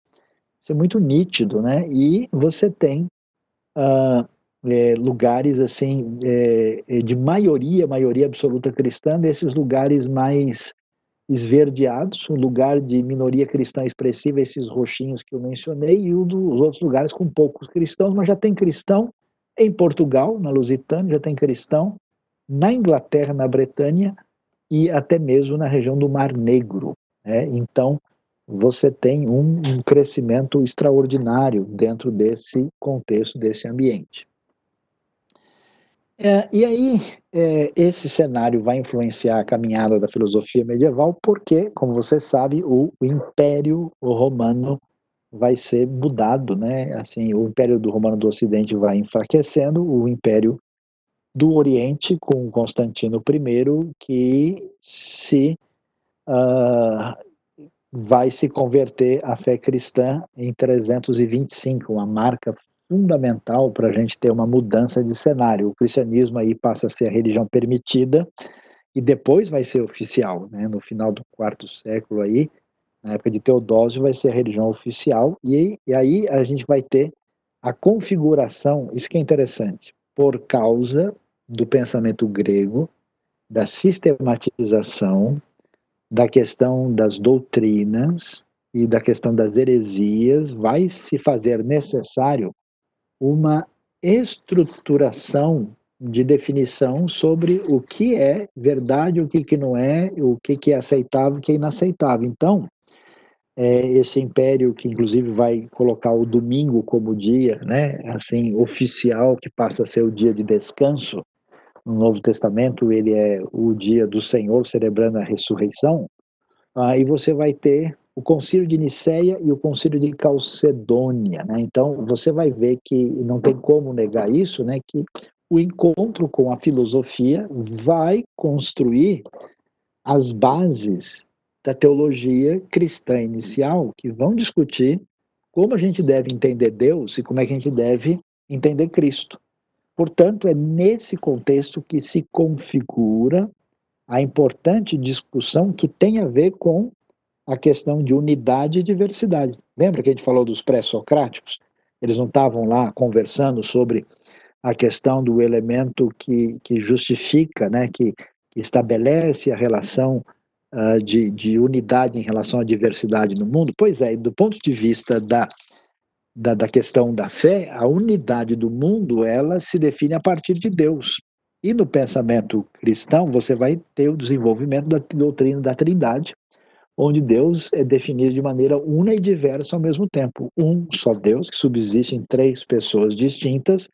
isso é muito nítido, né? E você tem uh, é, lugares assim é, é, de maioria, maioria absoluta cristã, desses lugares mais esverdeados, um lugar de minoria cristã expressiva, esses roxinhos que eu mencionei, e um dos outros lugares com poucos cristãos, mas já tem cristão em Portugal, na Lusitânia, já tem cristão na Inglaterra, na Bretanha e até mesmo na região do Mar Negro. Né? Então, você tem um, um crescimento extraordinário dentro desse contexto, desse ambiente. É, e aí, é, esse cenário vai influenciar a caminhada da filosofia medieval, porque, como você sabe, o, o Império Romano vai ser mudado, né? Assim, o Império do Romano do Ocidente vai enfraquecendo, o Império do Oriente com Constantino I, que se uh, vai se converter à fé cristã em 325, uma marca fundamental para a gente ter uma mudança de cenário. O cristianismo aí passa a ser a religião permitida e depois vai ser oficial, né? No final do quarto século aí, na época de Teodósio, vai ser a religião oficial e, e aí a gente vai ter a configuração, isso que é interessante, por causa do pensamento grego, da sistematização, da questão das doutrinas e da questão das heresias, vai se fazer necessário uma estruturação de definição sobre o que é verdade, o que, que não é, o que, que é aceitável, o que é inaceitável. Então, é, esse império que inclusive vai colocar o domingo como dia, né, assim, oficial, que passa a ser o dia de descanso, no Novo Testamento ele é o dia do Senhor celebrando a ressurreição, aí você vai ter o concílio de Nicéia e o concílio de Calcedônia, né? Então você vai ver que não tem como negar isso, né? Que o encontro com a filosofia vai construir as bases da teologia cristã inicial, que vão discutir como a gente deve entender Deus e como é que a gente deve entender Cristo. Portanto, é nesse contexto que se configura a importante discussão que tem a ver com a questão de unidade e diversidade. Lembra que a gente falou dos pré-socráticos? Eles não estavam lá conversando sobre a questão do elemento que, que justifica, né, que, que estabelece a relação uh, de, de unidade em relação à diversidade no mundo? Pois é, do ponto de vista da, da, da questão da fé, a unidade do mundo ela se define a partir de Deus. E no pensamento cristão, você vai ter o desenvolvimento da doutrina da Trindade, onde Deus é definido de maneira una e diversa ao mesmo tempo. Um só Deus, que subsiste em três pessoas distintas,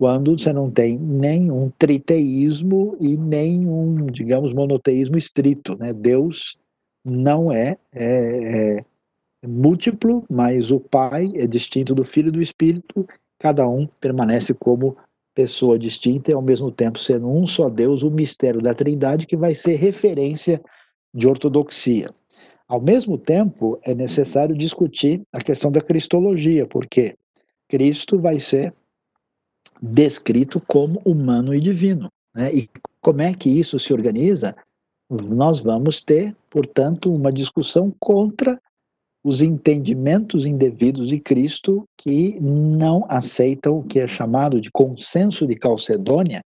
quando você não tem nenhum triteísmo e nenhum, digamos, monoteísmo estrito. Né? Deus não é, é, é múltiplo, mas o Pai é distinto do Filho e do Espírito, cada um permanece como pessoa distinta e ao mesmo tempo sendo um só Deus, o mistério da Trindade que vai ser referência de ortodoxia. Ao mesmo tempo, é necessário discutir a questão da cristologia, porque Cristo vai ser descrito como humano e divino. Né? E como é que isso se organiza? Nós vamos ter, portanto, uma discussão contra os entendimentos indevidos de Cristo que não aceitam o que é chamado de consenso de Calcedônia,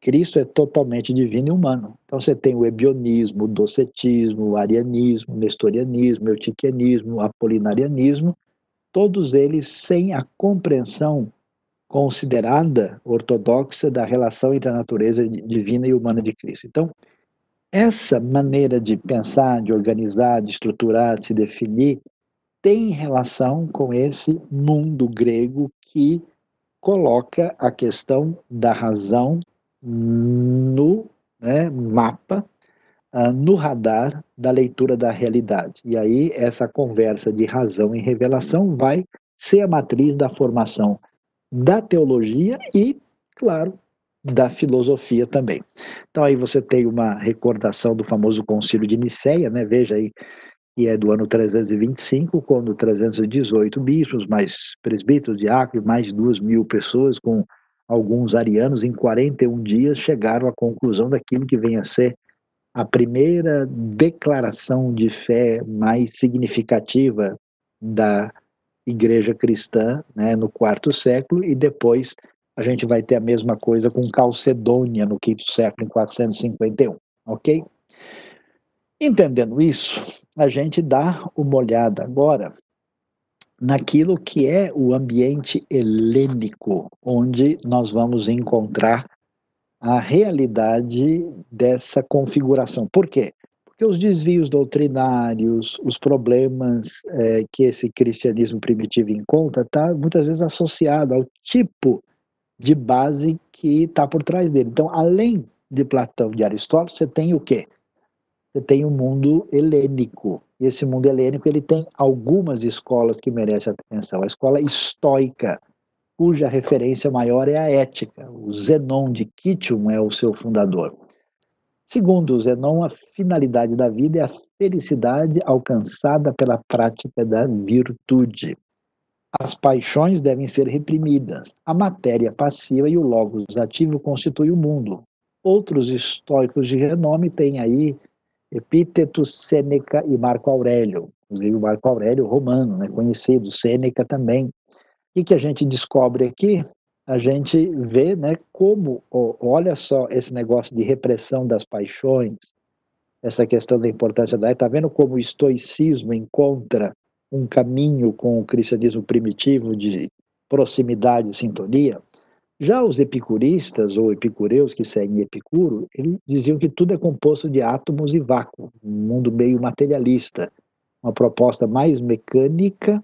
Cristo é totalmente divino e humano. Então você tem o ebionismo, o docetismo, o arianismo, o nestorianismo, o eutiquianismo, o apolinarianismo, todos eles sem a compreensão considerada ortodoxa da relação entre a natureza divina e humana de Cristo. Então, essa maneira de pensar, de organizar, de estruturar, de se definir, tem relação com esse mundo grego que coloca a questão da razão no né, mapa, uh, no radar da leitura da realidade. E aí essa conversa de razão e revelação vai ser a matriz da formação da teologia e, claro, da filosofia também. Então aí você tem uma recordação do famoso concílio de Nicéia, né? Veja aí que é do ano 325, quando 318 bispos, mais presbíteros, diáconos, mais de duas mil pessoas com alguns arianos, em 41 dias, chegaram à conclusão daquilo que vem a ser a primeira declaração de fé mais significativa da igreja cristã né, no quarto século, e depois a gente vai ter a mesma coisa com Calcedônia no quinto século, em 451, ok? Entendendo isso, a gente dá uma olhada agora naquilo que é o ambiente helênico, onde nós vamos encontrar a realidade dessa configuração. Por quê? Porque os desvios doutrinários, os problemas é, que esse cristianismo primitivo encontra, está muitas vezes associado ao tipo de base que está por trás dele. Então, além de Platão e Aristóteles, você tem o quê? Você tem o mundo helênico, E esse mundo helênico ele tem algumas escolas que merecem atenção. A escola estoica, cuja referência maior é a ética. O Zenon de Kitium é o seu fundador. Segundo o Zenon, a finalidade da vida é a felicidade alcançada pela prática da virtude. As paixões devem ser reprimidas. A matéria passiva e o logos ativo constituem o mundo. Outros estoicos de renome têm aí Epíteto, Sêneca e Marco Aurélio. Inclusive o Marco Aurélio romano, né, conhecido, Sêneca também. O que a gente descobre aqui? A gente vê né, como, oh, olha só esse negócio de repressão das paixões, essa questão da importância da está vendo como o estoicismo encontra um caminho com o cristianismo primitivo de proximidade e sintonia? Já os epicuristas ou epicureus que seguem Epicuro, eles diziam que tudo é composto de átomos e vácuo, um mundo meio materialista, uma proposta mais mecânica,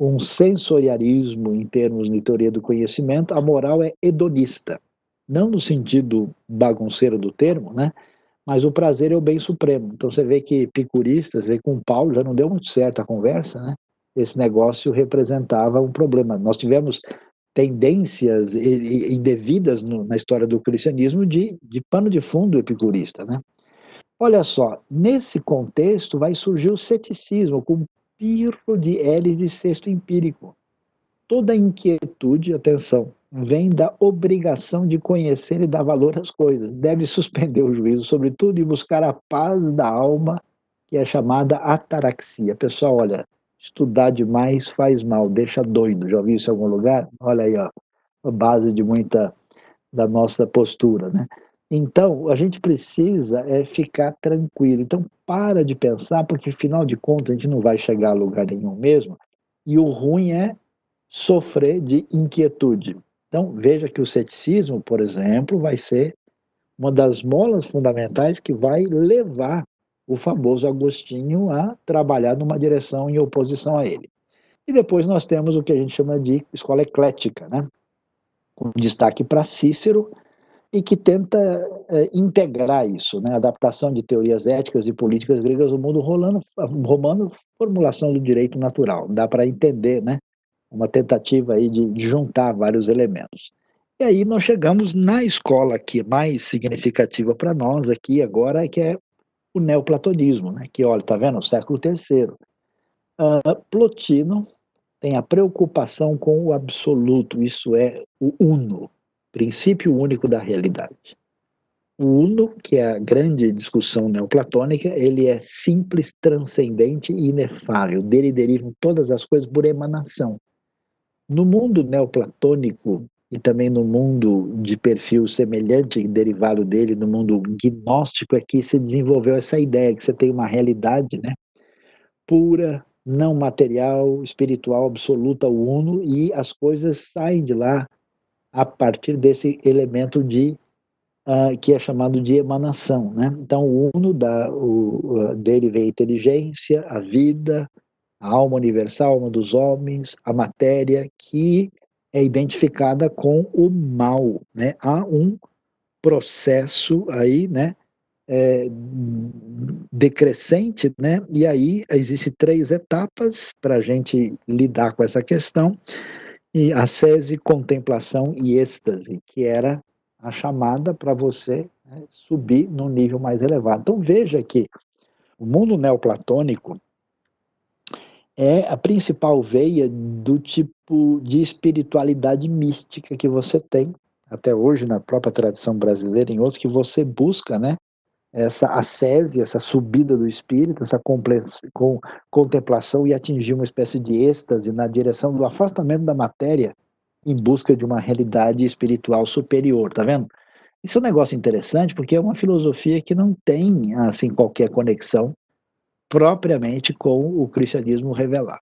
um sensorialismo em termos de teoria do conhecimento, a moral é hedonista, não no sentido bagunceiro do termo, né? Mas o prazer é o bem supremo. Então você vê que epicuristas, vê com Paulo já não deu muito certo a conversa, né? Esse negócio representava um problema. Nós tivemos tendências indevidas no, na história do cristianismo de, de pano de fundo epicurista, né? Olha só, nesse contexto vai surgir o ceticismo com pirro de hélice sexto empírico. Toda inquietude, atenção, vem da obrigação de conhecer e dar valor às coisas. Deve suspender o juízo sobre tudo e buscar a paz da alma, que é chamada ataraxia. Pessoal, olha, estudar demais faz mal, deixa doido. Já ouviu isso em algum lugar? Olha aí, ó, a base de muita da nossa postura, né? Então, a gente precisa é ficar tranquilo. Então, para de pensar, porque afinal de contas a gente não vai chegar a lugar nenhum mesmo. E o ruim é sofrer de inquietude. Então, veja que o ceticismo, por exemplo, vai ser uma das molas fundamentais que vai levar o famoso Agostinho a trabalhar numa direção em oposição a ele. E depois nós temos o que a gente chama de escola eclética, né? com destaque para Cícero, e que tenta é, integrar isso, né? adaptação de teorias éticas e políticas gregas ao mundo rolando, romano, formulação do direito natural. Dá para entender, né? uma tentativa aí de, de juntar vários elementos. E aí nós chegamos na escola aqui mais significativa para nós aqui agora, que é o neoplatonismo, né? que olha, tá vendo, o século III. Uh, Plotino tem a preocupação com o absoluto, isso é o uno, princípio único da realidade. O uno, que é a grande discussão neoplatônica, ele é simples, transcendente e inefável. Dele derivam todas as coisas por emanação. No mundo neoplatônico, e também no mundo de perfil semelhante, derivado dele, no mundo gnóstico, é que se desenvolveu essa ideia que você tem uma realidade né, pura, não material, espiritual, absoluta, uno, e as coisas saem de lá a partir desse elemento de uh, que é chamado de emanação. Né? Então, o uno, da, o, dele vem a inteligência, a vida, a alma universal, a alma dos homens, a matéria, que é identificada com o mal, né? Há um processo aí, né? É, decrescente, né? E aí existem três etapas para a gente lidar com essa questão: e ascese, contemplação e êxtase, que era a chamada para você né, subir num nível mais elevado. Então veja que o mundo neoplatônico é a principal veia do tipo de espiritualidade mística que você tem até hoje na própria tradição brasileira, em outros que você busca, né? Essa ascese, essa subida do espírito, essa com, contemplação e atingir uma espécie de êxtase na direção do afastamento da matéria em busca de uma realidade espiritual superior, tá vendo? Isso é um negócio interessante porque é uma filosofia que não tem assim qualquer conexão propriamente com o cristianismo revelado.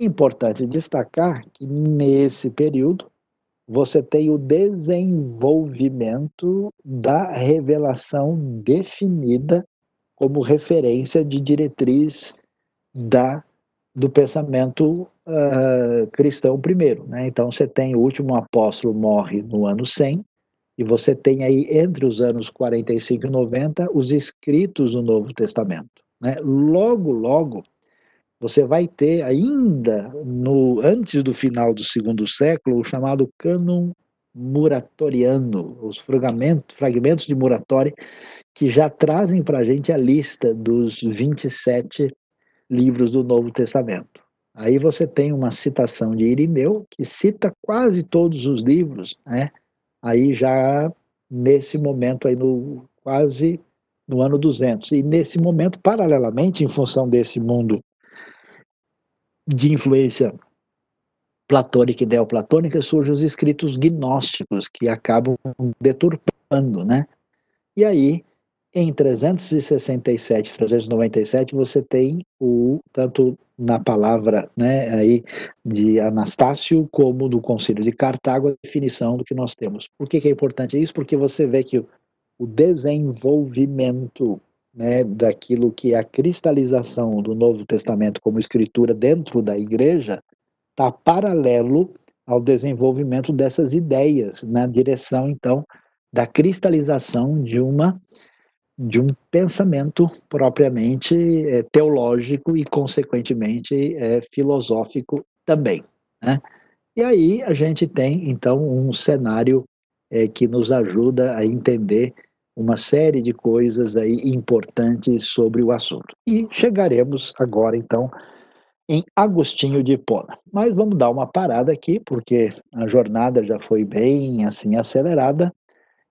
Importante destacar que nesse período você tem o desenvolvimento da revelação definida como referência de diretriz da do pensamento uh, cristão primeiro. Né? Então você tem o último apóstolo morre no ano 100, e você tem aí entre os anos 45 e 90 os escritos do Novo Testamento. Né? Logo, logo, você vai ter ainda no antes do final do segundo século o chamado cânon muratoriano, os fragmentos, fragmentos de Muratori que já trazem para a gente a lista dos 27 livros do Novo Testamento. Aí você tem uma citação de Irineu, que cita quase todos os livros, né? aí já nesse momento, aí no quase no ano 200. E nesse momento, paralelamente, em função desse mundo de influência platônica e neoplatônica, surgem os escritos gnósticos, que acabam deturpando, né? E aí, em 367, 397, você tem o tanto na palavra, né, aí de Anastácio como no Concílio de Cartago a definição do que nós temos. Por que, que é importante isso? Porque você vê que desenvolvimento né, daquilo que a cristalização do Novo Testamento como escritura dentro da igreja está paralelo ao desenvolvimento dessas ideias na direção então da cristalização de uma de um pensamento propriamente é, teológico e consequentemente é, filosófico também, né? E aí a gente tem então um cenário é, que nos ajuda a entender uma série de coisas aí importantes sobre o assunto. E chegaremos agora então em Agostinho de Hipona. Mas vamos dar uma parada aqui, porque a jornada já foi bem assim acelerada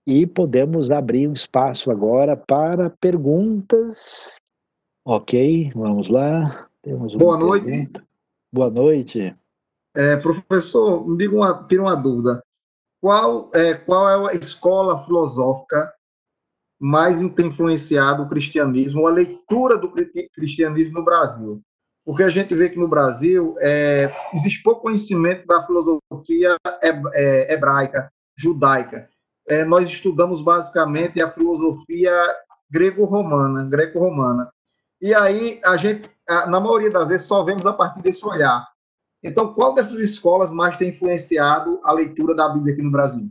e podemos abrir um espaço agora para perguntas. Ok, vamos lá. Temos Boa pergunta. noite. Boa noite. É, professor, me diga uma, tira uma dúvida. Qual é, qual é a escola filosófica mais tem influenciado o cristianismo, a leitura do cristianismo no Brasil? Porque a gente vê que no Brasil é, existe pouco conhecimento da filosofia é, hebraica, judaica. É, nós estudamos basicamente a filosofia grego-romana, greco-romana. E aí a gente, na maioria das vezes, só vemos a partir desse olhar. Então, qual dessas escolas mais tem influenciado a leitura da Bíblia aqui no Brasil?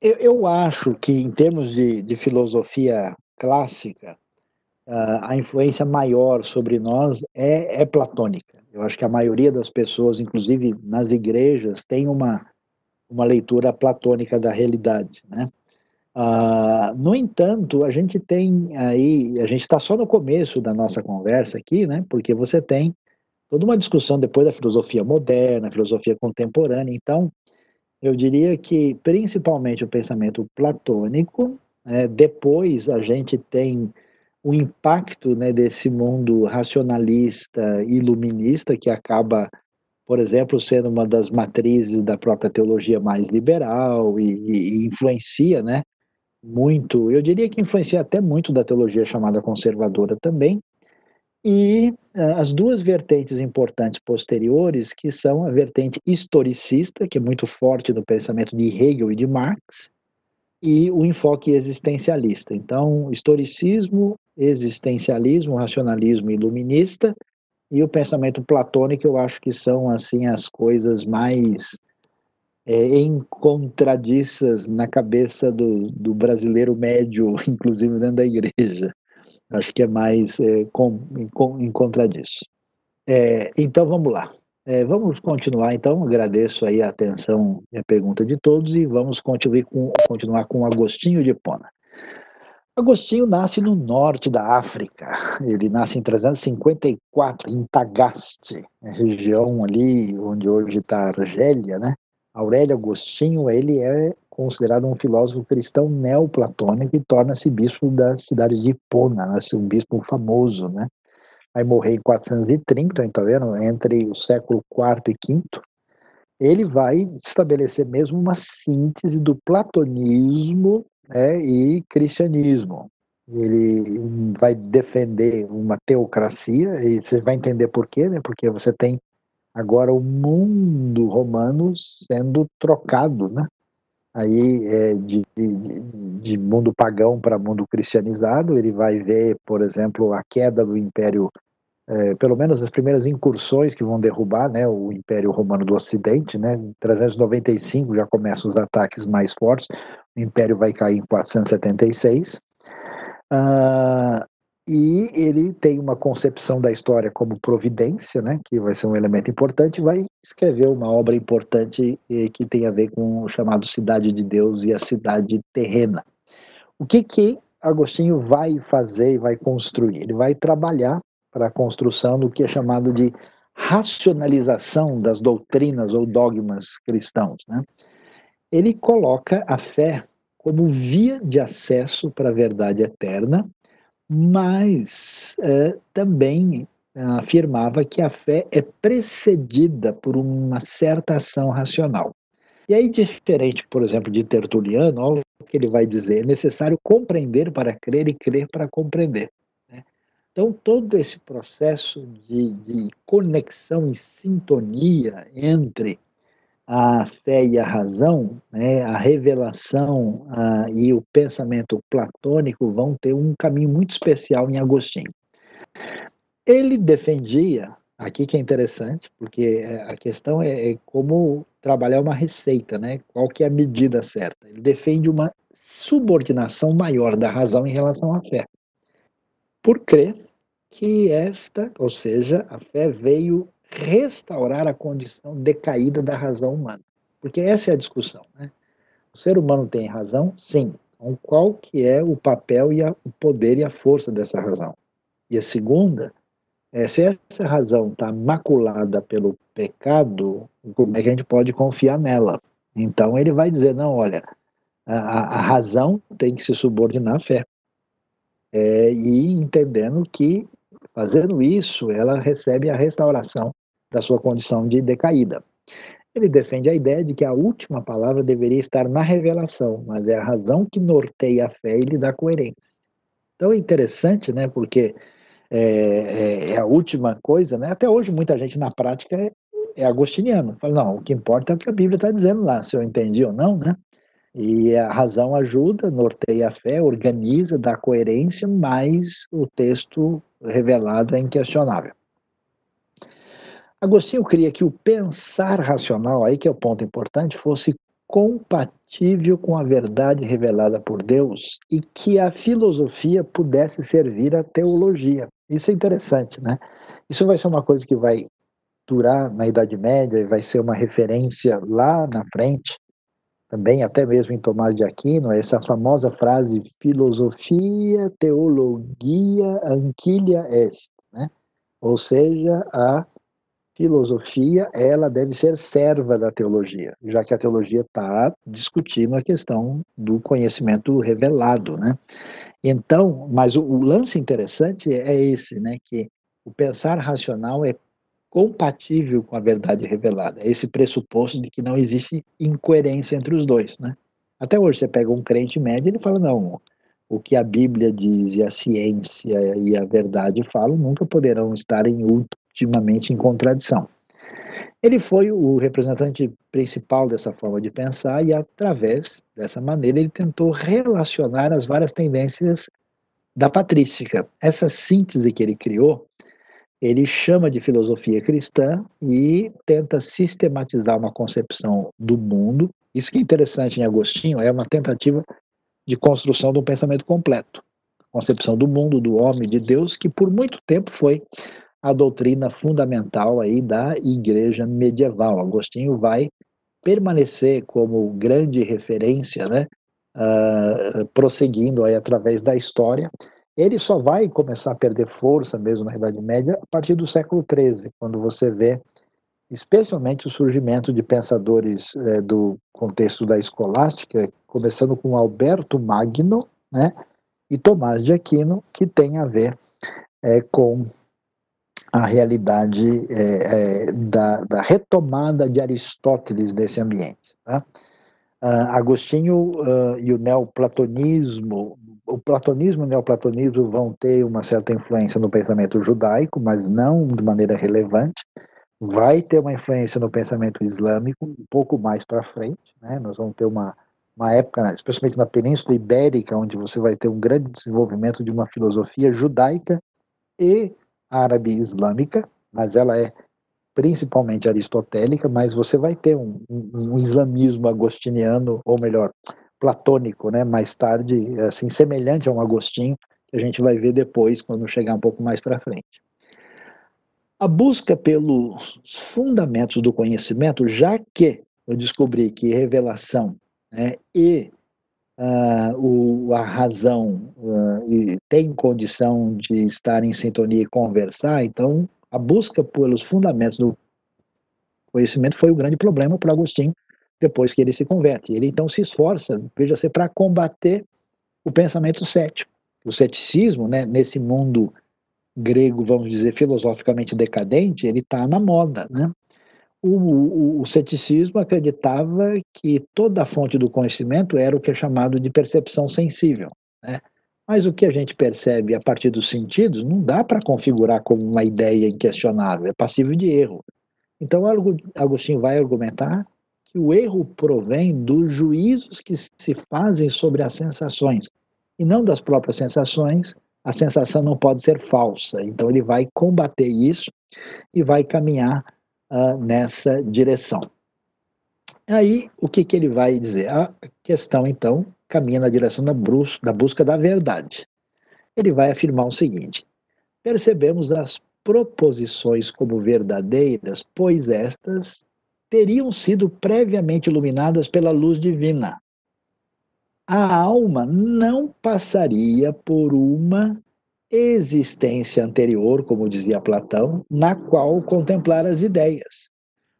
Eu, eu acho que, em termos de, de filosofia clássica, uh, a influência maior sobre nós é, é platônica. Eu acho que a maioria das pessoas, inclusive nas igrejas, tem uma, uma leitura platônica da realidade, né? Uh, no entanto, a gente tem aí, a gente está só no começo da nossa conversa aqui, né? Porque você tem toda uma discussão depois da filosofia moderna, filosofia contemporânea. Então, eu diria que principalmente o pensamento platônico, é, depois a gente tem o impacto né, desse mundo racionalista, iluminista, que acaba, por exemplo, sendo uma das matrizes da própria teologia mais liberal e, e influencia né, muito, eu diria que influencia até muito da teologia chamada conservadora também, e uh, as duas vertentes importantes posteriores, que são a vertente historicista, que é muito forte no pensamento de Hegel e de Marx, e o enfoque existencialista. Então, historicismo, existencialismo, racionalismo iluminista e o pensamento platônico, eu acho que são assim as coisas mais é, encontradiças na cabeça do, do brasileiro médio, inclusive dentro da igreja. Acho que é mais é, com, com, em contra disso. É, então vamos lá. É, vamos continuar, então. Agradeço aí a atenção e a pergunta de todos e vamos continuar com, continuar com Agostinho de Pona. Agostinho nasce no norte da África. Ele nasce em 354, em Tagaste, região ali onde hoje está Argélia, né? Aurélio Agostinho, ele é considerado um filósofo cristão neoplatônico e torna-se bispo da cidade de Hipona, né? um bispo famoso, né? Vai morrer em 430, tá vendo? Entre o século IV e V. Ele vai estabelecer mesmo uma síntese do platonismo né, e cristianismo. Ele vai defender uma teocracia, e você vai entender por quê, né? Porque você tem agora o mundo romano sendo trocado, né? Aí é, de, de, de, mundo pagão para mundo cristianizado, ele vai ver, por exemplo, a queda do Império, é, pelo menos as primeiras incursões que vão derrubar né, o Império Romano do Ocidente, né, em 395 já começam os ataques mais fortes, o Império vai cair em 476, ah, e ele tem uma concepção da história como providência, né, que vai ser um elemento importante, vai escrever uma obra importante que tem a ver com o chamado Cidade de Deus e a cidade terrena. O que que Agostinho vai fazer e vai construir? Ele vai trabalhar para a construção do que é chamado de racionalização das doutrinas ou dogmas cristãos. Né? Ele coloca a fé como via de acesso para a verdade eterna mas é, também afirmava que a fé é precedida por uma certa ação racional. E aí, diferente, por exemplo, de Tertuliano, olha o que ele vai dizer: é necessário compreender para crer e crer para compreender. Né? Então, todo esse processo de, de conexão e sintonia entre a fé e a razão, né, a revelação a, e o pensamento platônico vão ter um caminho muito especial em Agostinho. Ele defendia, aqui que é interessante, porque é, a questão é, é como trabalhar uma receita, né? Qual que é a medida certa? Ele defende uma subordinação maior da razão em relação à fé, por crer que esta, ou seja, a fé veio restaurar a condição decaída da razão humana. Porque essa é a discussão. Né? O ser humano tem razão? Sim. Então, qual que é o papel e a, o poder e a força dessa razão? E a segunda é se essa razão está maculada pelo pecado, como é que a gente pode confiar nela? Então ele vai dizer, não, olha, a, a razão tem que se subordinar à fé. É, e entendendo que Fazendo isso, ela recebe a restauração da sua condição de decaída. Ele defende a ideia de que a última palavra deveria estar na revelação, mas é a razão que norteia a fé e lhe dá coerência. Então é interessante, né, porque é, é, é a última coisa, né, até hoje muita gente na prática é, é agostiniano. Fala, não, o que importa é o que a Bíblia está dizendo lá, se eu entendi ou não, né? E a razão ajuda, norteia a fé, organiza, dá coerência, mas o texto revelado é inquestionável. Agostinho queria que o pensar racional, aí que é o ponto importante, fosse compatível com a verdade revelada por Deus e que a filosofia pudesse servir à teologia. Isso é interessante, né? Isso vai ser uma coisa que vai durar na Idade Média e vai ser uma referência lá na frente também até mesmo em Tomás de Aquino, essa famosa frase filosofia, teologia, anquilia est, né? Ou seja, a filosofia, ela deve ser serva da teologia, já que a teologia está discutindo a questão do conhecimento revelado, né? Então, mas o, o lance interessante é esse, né? Que o pensar racional é compatível com a verdade revelada. Esse pressuposto de que não existe incoerência entre os dois, né? Até hoje você pega um crente médio, ele fala não, o que a Bíblia diz e a ciência e a verdade falam nunca poderão estar em ultimamente em contradição. Ele foi o representante principal dessa forma de pensar e através dessa maneira ele tentou relacionar as várias tendências da patrística. Essa síntese que ele criou ele chama de filosofia cristã e tenta sistematizar uma concepção do mundo. Isso que é interessante em Agostinho, é uma tentativa de construção de um pensamento completo. Concepção do mundo, do homem, de Deus, que por muito tempo foi a doutrina fundamental aí da igreja medieval. Agostinho vai permanecer como grande referência, né, uh, prosseguindo aí através da história, ele só vai começar a perder força mesmo na Idade Média a partir do século XIII, quando você vê especialmente o surgimento de pensadores é, do contexto da escolástica, começando com Alberto Magno, né, e Tomás de Aquino, que tem a ver é, com a realidade é, é da, da, retomada de Aristóteles nesse ambiente. Tá? Uh, Agostinho uh, e o neoplatonismo o platonismo e o neoplatonismo vão ter uma certa influência no pensamento judaico, mas não de maneira relevante. Vai ter uma influência no pensamento islâmico um pouco mais para frente. Né? Nós vamos ter uma, uma época, especialmente na Península Ibérica, onde você vai ter um grande desenvolvimento de uma filosofia judaica e árabe-islâmica, mas ela é principalmente aristotélica, mas você vai ter um, um, um islamismo agostiniano, ou melhor, platônico, né, mais tarde, assim, semelhante a um Agostinho, que a gente vai ver depois quando chegar um pouco mais para frente. A busca pelos fundamentos do conhecimento, já que eu descobri que revelação né, e uh, o, a razão uh, e tem condição de estar em sintonia e conversar, então a busca pelos fundamentos do conhecimento foi o grande problema para Agostinho depois que ele se converte. Ele então se esforça, veja-se, para combater o pensamento cético. O ceticismo, né, nesse mundo grego, vamos dizer, filosoficamente decadente, ele está na moda, né? O, o, o, ceticismo acreditava que toda a fonte do conhecimento era o que é chamado de percepção sensível. Né? Mas o que a gente percebe a partir dos sentidos não dá para configurar como uma ideia inquestionável, é passível de erro. Então, Agostinho vai argumentar que o erro provém dos juízos que se fazem sobre as sensações e não das próprias sensações. A sensação não pode ser falsa. Então, ele vai combater isso e vai caminhar uh, nessa direção. Aí, o que, que ele vai dizer? A questão, então, caminha na direção da, brus da busca da verdade. Ele vai afirmar o seguinte: percebemos as proposições como verdadeiras, pois estas teriam sido previamente iluminadas pela luz divina. A alma não passaria por uma existência anterior, como dizia Platão, na qual contemplar as ideias.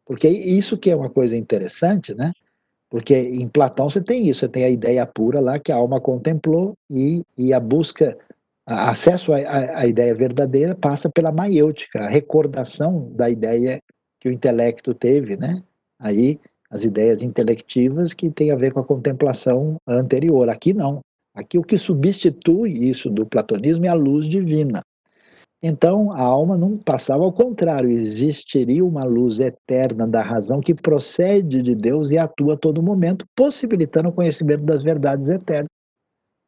Porque isso que é uma coisa interessante, né? Porque em Platão você tem isso, você tem a ideia pura lá que a alma contemplou e, e a busca, a acesso à, ideia verdadeira passa pela maiêutica, a recordação da ideia que o intelecto teve, né? Aí as ideias intelectivas que têm a ver com a contemplação anterior. Aqui não. Aqui o que substitui isso do platonismo é a luz divina. Então a alma não passava ao contrário, existiria uma luz eterna da razão que procede de Deus e atua a todo momento, possibilitando o conhecimento das verdades eternas.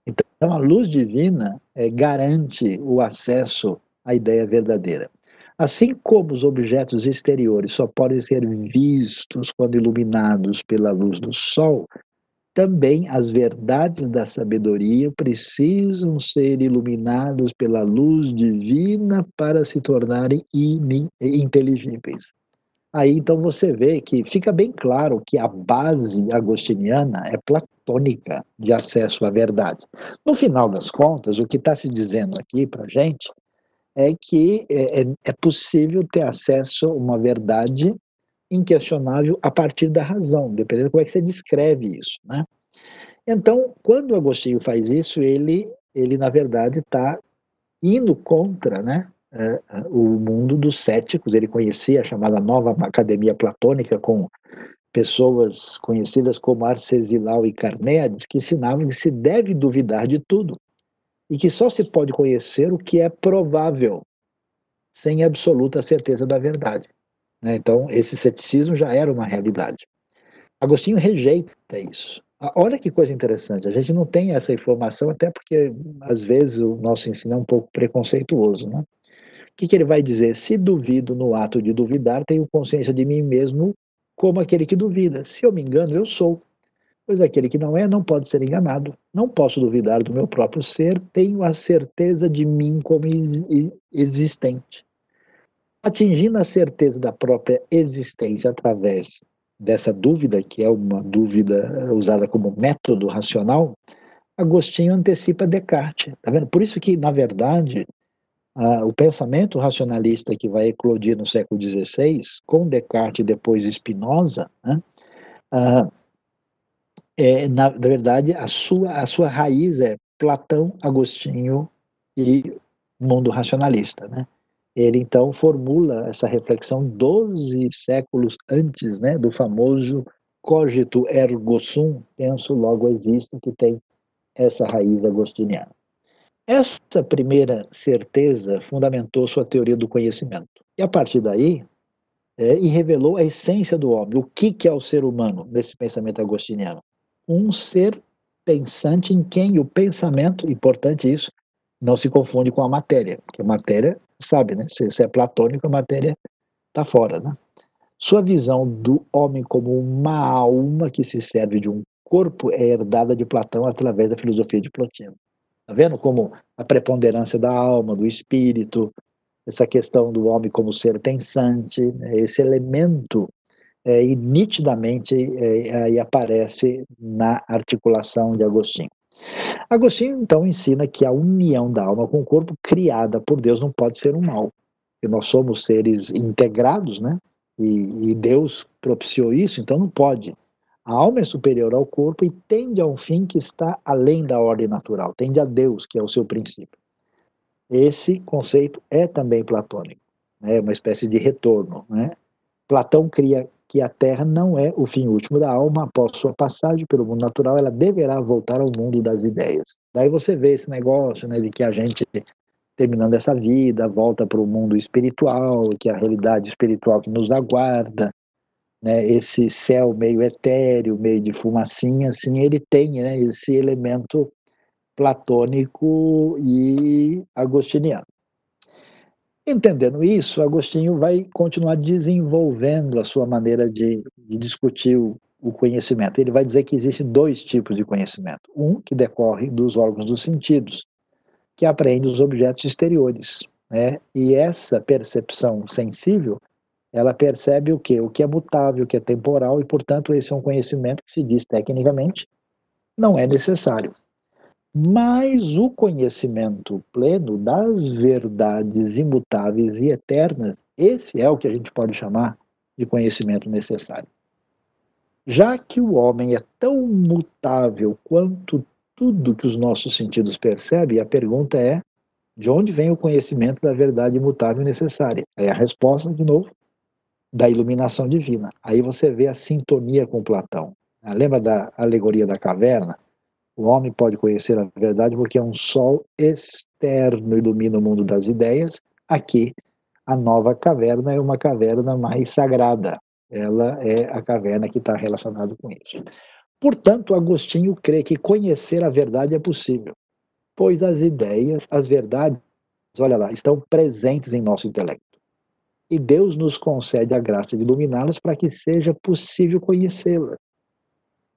Então a luz divina é, garante o acesso à ideia verdadeira. Assim como os objetos exteriores só podem ser vistos quando iluminados pela luz do sol, também as verdades da sabedoria precisam ser iluminadas pela luz divina para se tornarem inteligíveis. Aí então você vê que fica bem claro que a base agostiniana é platônica de acesso à verdade. No final das contas, o que está se dizendo aqui para gente é que é, é, é possível ter acesso a uma verdade inquestionável a partir da razão, dependendo de como é que você descreve isso, né? Então, quando Agostinho faz isso, ele, ele na verdade está indo contra, né, é, o mundo dos céticos. Ele conhecia a chamada Nova Academia Platônica com pessoas conhecidas como Arcesilau e Carneades, que ensinavam que se deve duvidar de tudo e que só se pode conhecer o que é provável, sem absoluta certeza da verdade. Né? Então, esse ceticismo já era uma realidade. Agostinho rejeita isso. Olha que coisa interessante, a gente não tem essa informação, até porque às vezes o nosso ensino é um pouco preconceituoso. Né? O que, que ele vai dizer? Se duvido no ato de duvidar, tenho consciência de mim mesmo como aquele que duvida. Se eu me engano, eu sou. Pois aquele que não é, não pode ser enganado. Não posso duvidar do meu próprio ser, tenho a certeza de mim como existente atingindo a certeza da própria existência através dessa dúvida, que é uma dúvida usada como método racional, Agostinho antecipa Descartes. Tá vendo? Por isso que, na verdade, o pensamento racionalista que vai eclodir no século XVI, com Descartes e depois Spinoza, né, é, na, na, verdade, a sua, a sua raiz é Platão, Agostinho e mundo racionalista. Né? Ele então formula essa reflexão 12 séculos antes né, do famoso cogito ergo sum, penso logo existo, que tem essa raiz agostiniana. Essa primeira certeza fundamentou sua teoria do conhecimento. E a partir daí, é, e revelou a essência do homem. O que, que é o ser humano nesse pensamento agostiniano? Um ser pensante em quem o pensamento, importante isso, não se confunde com a matéria, porque a matéria sabe, né? Se, se é platônico, a matéria está fora, né? Sua visão do homem como uma alma que se serve de um corpo é herdada de Platão através da filosofia de Plotino. Tá vendo como a preponderância da alma, do espírito, essa questão do homem como ser pensante, né, esse elemento é, e nitidamente é, aí aparece na articulação de Agostinho. Agostinho então ensina que a união da alma com o corpo criada por Deus não pode ser um mal, que nós somos seres integrados, né? E, e Deus propiciou isso, então não pode. A alma é superior ao corpo e tende a um fim que está além da ordem natural, tende a Deus, que é o seu princípio. Esse conceito é também platônico, é né? uma espécie de retorno. Né? Platão cria que a Terra não é o fim último da alma, após sua passagem pelo mundo natural, ela deverá voltar ao mundo das ideias. Daí você vê esse negócio né, de que a gente, terminando essa vida, volta para o mundo espiritual, que é a realidade espiritual que nos aguarda, né, esse céu meio etéreo, meio de fumacinha, assim, ele tem né, esse elemento platônico e agostiniano. Entendendo isso, Agostinho vai continuar desenvolvendo a sua maneira de, de discutir o, o, conhecimento. Ele vai dizer que existem dois tipos de conhecimento. Um que decorre dos órgãos dos sentidos, que apreende os objetos exteriores. Né? E essa percepção sensível, ela percebe o que? O que é mutável, o que é temporal, e, portanto, esse é um conhecimento que se diz tecnicamente não é necessário. Mas o conhecimento pleno das verdades imutáveis e eternas, esse é o que a gente pode chamar de conhecimento necessário. Já que o homem é tão mutável quanto tudo que os nossos sentidos percebem, a pergunta é: de onde vem o conhecimento da verdade imutável necessária? É a resposta, de novo, da iluminação divina. Aí você vê a sintonia com Platão. Lembra da alegoria da caverna? O homem pode conhecer a verdade porque é um sol externo ilumina o mundo das ideias. Aqui, a nova caverna é uma caverna mais sagrada. Ela é a caverna que está relacionada com isso. Portanto, Agostinho crê que conhecer a verdade é possível, pois as ideias, as verdades, olha lá, estão presentes em nosso intelecto. E Deus nos concede a graça de iluminá-las para que seja possível conhecê-las.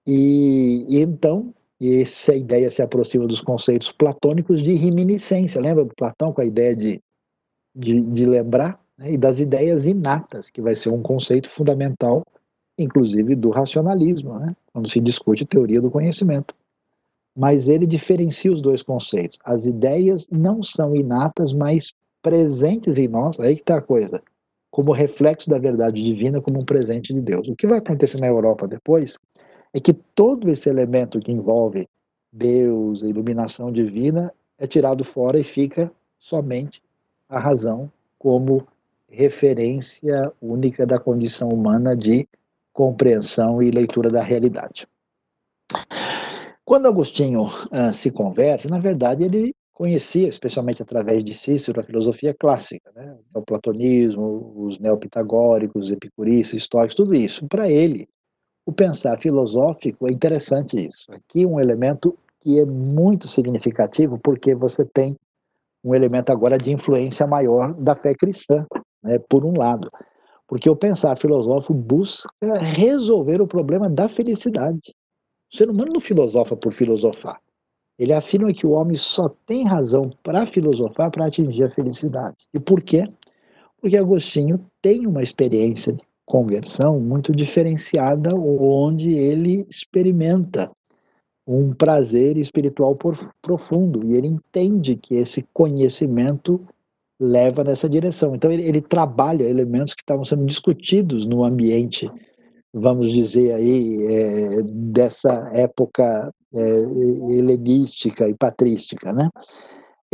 E, e, então, e essa ideia se aproxima dos conceitos platônicos de reminiscência. Lembra do Platão com a ideia de, de, de lembrar? Né? E das ideias inatas, que vai ser um conceito fundamental, inclusive do racionalismo, né? quando se discute teoria do conhecimento. Mas ele diferencia os dois conceitos. As ideias não são inatas, mas presentes em nós. Aí que está a coisa. Como reflexo da verdade divina, como um presente de Deus. O que vai acontecer na Europa depois é que todo esse elemento que envolve Deus, a iluminação divina, é tirado fora e fica somente a razão como referência única da condição humana de compreensão e leitura da realidade. Quando Agostinho uh, se converte, na verdade ele conhecia, especialmente através de Cícero, a filosofia clássica, né? o platonismo, os neopitagóricos, os epicuristas, históricos, tudo isso. Para ele, o pensar filosófico é interessante isso. Aqui um elemento que é muito significativo, porque você tem um elemento agora de influência maior da fé cristã, né, por um lado. Porque o pensar filosófico busca resolver o problema da felicidade. O ser humano não filosofa por filosofar. Ele afirma que o homem só tem razão para filosofar para atingir a felicidade. E por quê? Porque Agostinho tem uma experiência conversão muito diferenciada, onde ele experimenta um prazer espiritual profundo e ele entende que esse conhecimento leva nessa direção. Então ele, ele trabalha elementos que estavam sendo discutidos no ambiente, vamos dizer aí, é, dessa época é, helenística e patrística, né?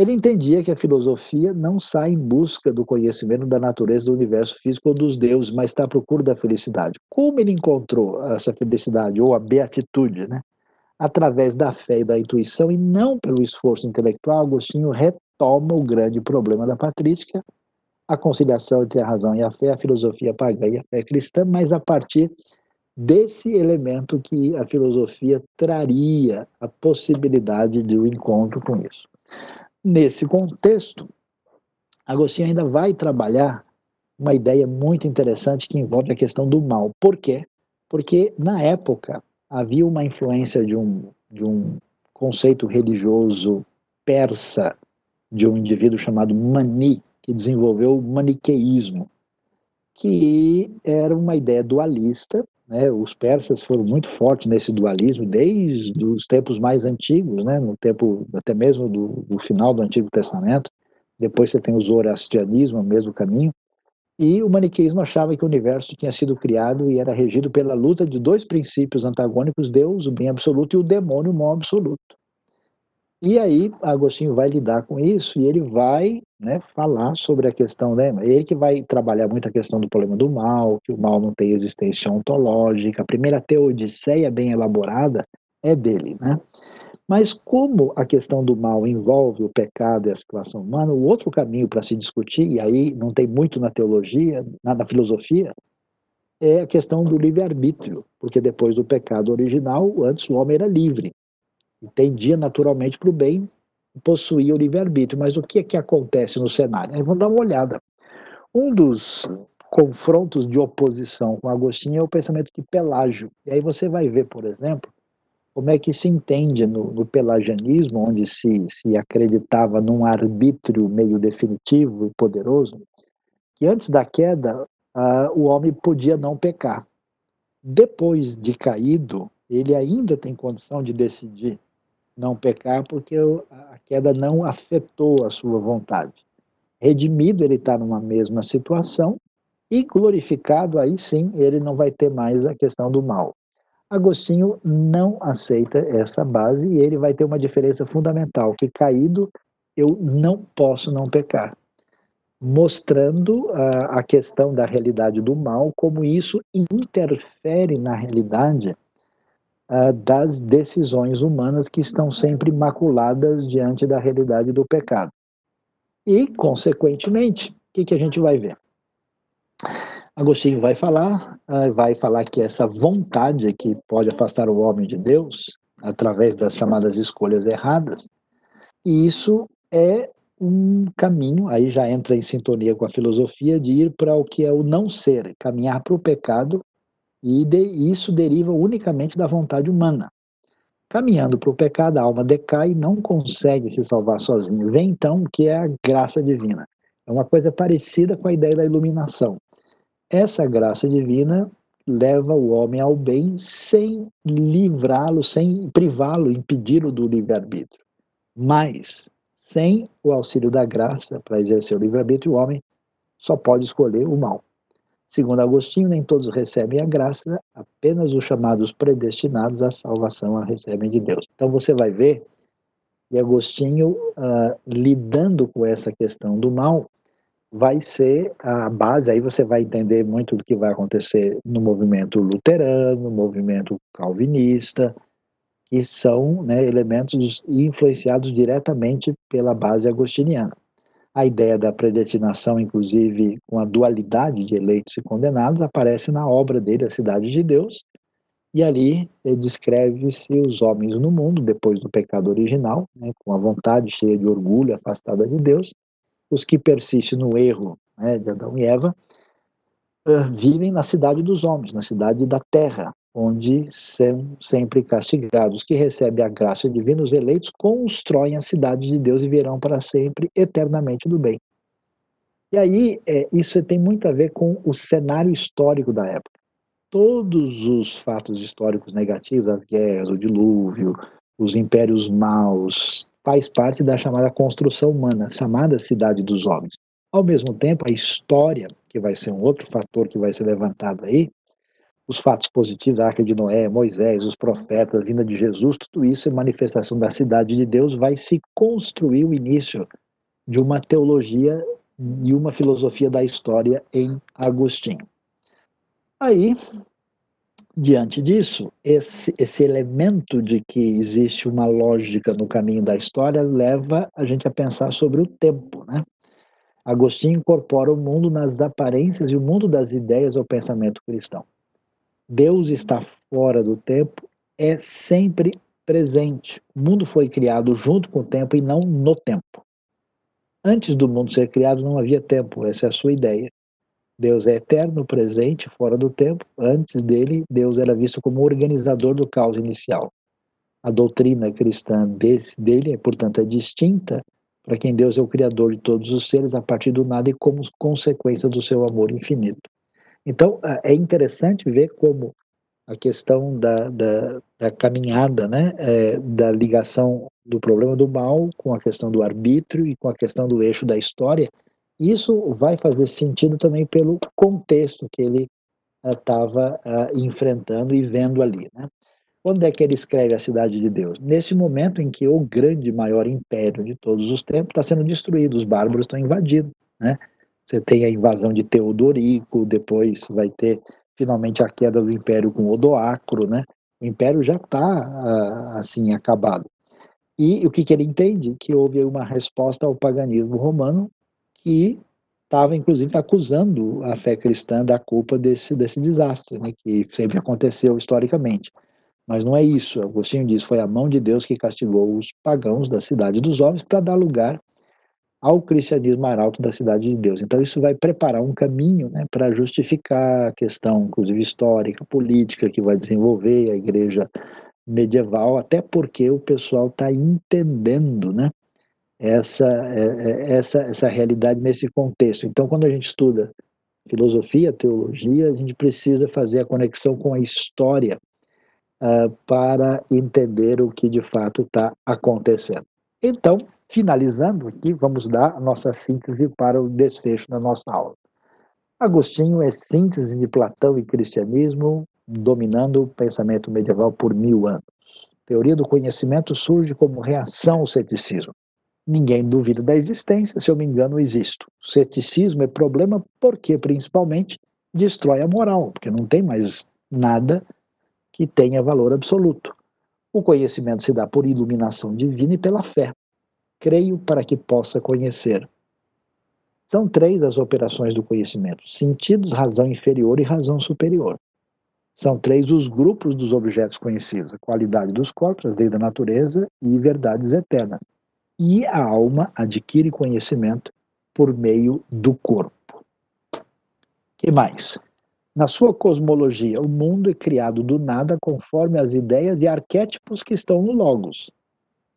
Ele entendia que a filosofia não sai em busca do conhecimento da natureza do universo físico ou dos deuses, mas está à procura da felicidade. Como ele encontrou essa felicidade, ou a beatitude, né? Através da fé e da intuição, e não pelo esforço intelectual, Agostinho retoma o grande problema da patrística, a conciliação entre a razão e a fé, a filosofia pagã e a fé cristã, mas a partir desse elemento que a filosofia traria a possibilidade de um encontro com isso. Nesse contexto, Agostinho ainda vai trabalhar uma ideia muito interessante que envolve a questão do mal. Por quê? Porque, na época, havia uma influência de um, de um conceito religioso persa de um indivíduo chamado Mani, que desenvolveu o maniqueísmo, que era uma ideia dualista. Né? Os persas foram muito fortes nesse dualismo desde os tempos mais antigos, né? no tempo até mesmo do, do final do Antigo Testamento. Depois você tem o zoroastrianismo, o mesmo caminho. E o maniqueísmo achava que o universo tinha sido criado e era regido pela luta de dois princípios antagônicos, Deus, o bem absoluto, e o demônio, o mal absoluto. E aí Agostinho vai lidar com isso e ele vai né, falar sobre a questão, né, ele que vai trabalhar muito a questão do problema do mal, que o mal não tem existência ontológica, a primeira teodiceia bem elaborada é dele, né? Mas como a questão do mal envolve o pecado e a situação humana, o outro caminho para se discutir, e aí não tem muito na teologia, na, na filosofia, é a questão do livre-arbítrio, porque depois do pecado original, antes o homem era livre, tendia naturalmente para o bem, possuía o livre-arbítrio. Mas o que é que acontece no cenário? Aí vamos dar uma olhada. Um dos confrontos de oposição com Agostinho é o pensamento de Pelágio. E aí você vai ver, por exemplo, como é que se entende no, no pelagianismo, onde se, se acreditava num arbítrio meio definitivo e poderoso, que antes da queda o homem podia não pecar. Depois de caído, ele ainda tem condição de decidir não pecar porque a queda não afetou a sua vontade. Redimido, ele está numa mesma situação e glorificado, aí sim, ele não vai ter mais a questão do mal. Agostinho não aceita essa base e ele vai ter uma diferença fundamental, que caído eu não posso não pecar, mostrando uh, a questão da realidade do mal, como isso interfere na realidade uh, das decisões humanas que estão sempre maculadas diante da realidade do pecado. E, consequentemente, o que, que a gente vai ver? Agostinho vai falar, uh, vai falar que essa vontade que pode afastar o homem de Deus através das chamadas escolhas erradas, e isso é um caminho, aí já entra em sintonia com a filosofia, de ir para o que é o não ser, caminhar para o pecado e de, isso deriva unicamente da vontade humana. Caminhando para o pecado, a alma decai e não consegue se salvar sozinho. Vem então o que é a graça divina. É uma coisa parecida com a ideia da iluminação. Essa graça divina leva o homem ao bem sem livrá-lo, sem privá-lo, impedi-lo do livre-arbítrio. Mas, sem o auxílio da graça para exercer o livre-arbítrio, o homem só pode escolher o mal. Segundo Agostinho, nem todos recebem a graça, apenas os chamados predestinados à salvação a recebem de Deus. Então você vai ver que Agostinho, uh, lidando com essa questão do mal, vai ser a base, aí você vai entender muito do que vai acontecer no movimento luterano, no movimento calvinista, que são né, elementos influenciados diretamente pela base agostiniana. A ideia da predestinação, inclusive com a dualidade de eleitos e condenados, aparece na obra dele, A Cidade de Deus, e ali descreve-se os homens no mundo, depois do pecado original, né, com a vontade cheia de orgulho, afastada de Deus, os que persistem no erro né, de Adão e Eva, uh, vivem na cidade dos homens, na cidade da terra, onde são sempre castigados. Os que recebem a graça divina, os eleitos, constroem a cidade de Deus e virão para sempre, eternamente do bem. E aí, é, isso tem muito a ver com o cenário histórico da época. Todos os fatos históricos negativos, as guerras, o dilúvio, os impérios maus, faz parte da chamada construção humana, chamada cidade dos homens. Ao mesmo tempo, a história, que vai ser um outro fator que vai ser levantado aí, os fatos positivos, a Arca de Noé, Moisés, os profetas, a vinda de Jesus, tudo isso é manifestação da cidade de Deus, vai se construir o início de uma teologia e uma filosofia da história em Agostinho. Aí, diante disso, esse, esse elemento de que existe uma lógica no caminho da história leva a gente a pensar sobre o tempo, né? Agostinho incorpora o mundo nas aparências e o mundo das ideias ao pensamento cristão. Deus está fora do tempo, é sempre presente. O mundo foi criado junto com o tempo e não no tempo. Antes do mundo ser criado não havia tempo, essa é a sua ideia. Deus é eterno, presente, fora do tempo. Antes dele, Deus era visto como organizador do caos inicial. A doutrina cristã dele, portanto, é distinta para quem Deus é o Criador de todos os seres a partir do nada e como consequência do seu amor infinito. Então, é interessante ver como a questão da, da, da caminhada, né, é, da ligação do problema do mal com a questão do arbítrio e com a questão do eixo da história, isso vai fazer sentido também pelo contexto que ele estava uh, uh, enfrentando e vendo ali. Né? Quando é que ele escreve a Cidade de Deus? Nesse momento em que o grande, maior império de todos os tempos está sendo destruído, os bárbaros estão invadindo. Né? Você tem a invasão de Teodorico, depois vai ter finalmente a queda do império com Odoacro, né? O império já está ah, assim acabado. E o que, que ele entende? Que houve uma resposta ao paganismo romano que estava inclusive acusando a fé cristã da culpa desse, desse desastre, né, que sempre aconteceu historicamente. Mas não é isso. Agostinho diz: foi a mão de Deus que castigou os pagãos da cidade dos homens para dar lugar ao cristianismo arauto da cidade de Deus. Então isso vai preparar um caminho né, para justificar a questão, inclusive histórica, política, que vai desenvolver a igreja medieval, até porque o pessoal está entendendo né, essa, é, é, essa, essa realidade nesse contexto. Então, quando a gente estuda filosofia, teologia, a gente precisa fazer a conexão com a história uh, para entender o que de fato está acontecendo. Então, Finalizando aqui, vamos dar a nossa síntese para o desfecho da nossa aula. Agostinho é síntese de Platão e cristianismo, dominando o pensamento medieval por mil anos. A teoria do conhecimento surge como reação ao ceticismo. Ninguém duvida da existência, se eu me engano, existo. O ceticismo é problema porque, principalmente, destrói a moral, porque não tem mais nada que tenha valor absoluto. O conhecimento se dá por iluminação divina e pela fé creio para que possa conhecer. São três as operações do conhecimento: sentidos, razão inferior e razão superior. São três os grupos dos objetos conhecidos: a qualidade dos corpos, a lei da natureza e verdades eternas. E a alma adquire conhecimento por meio do corpo. que mais? Na sua cosmologia, o mundo é criado do nada conforme as ideias e arquétipos que estão no Logos.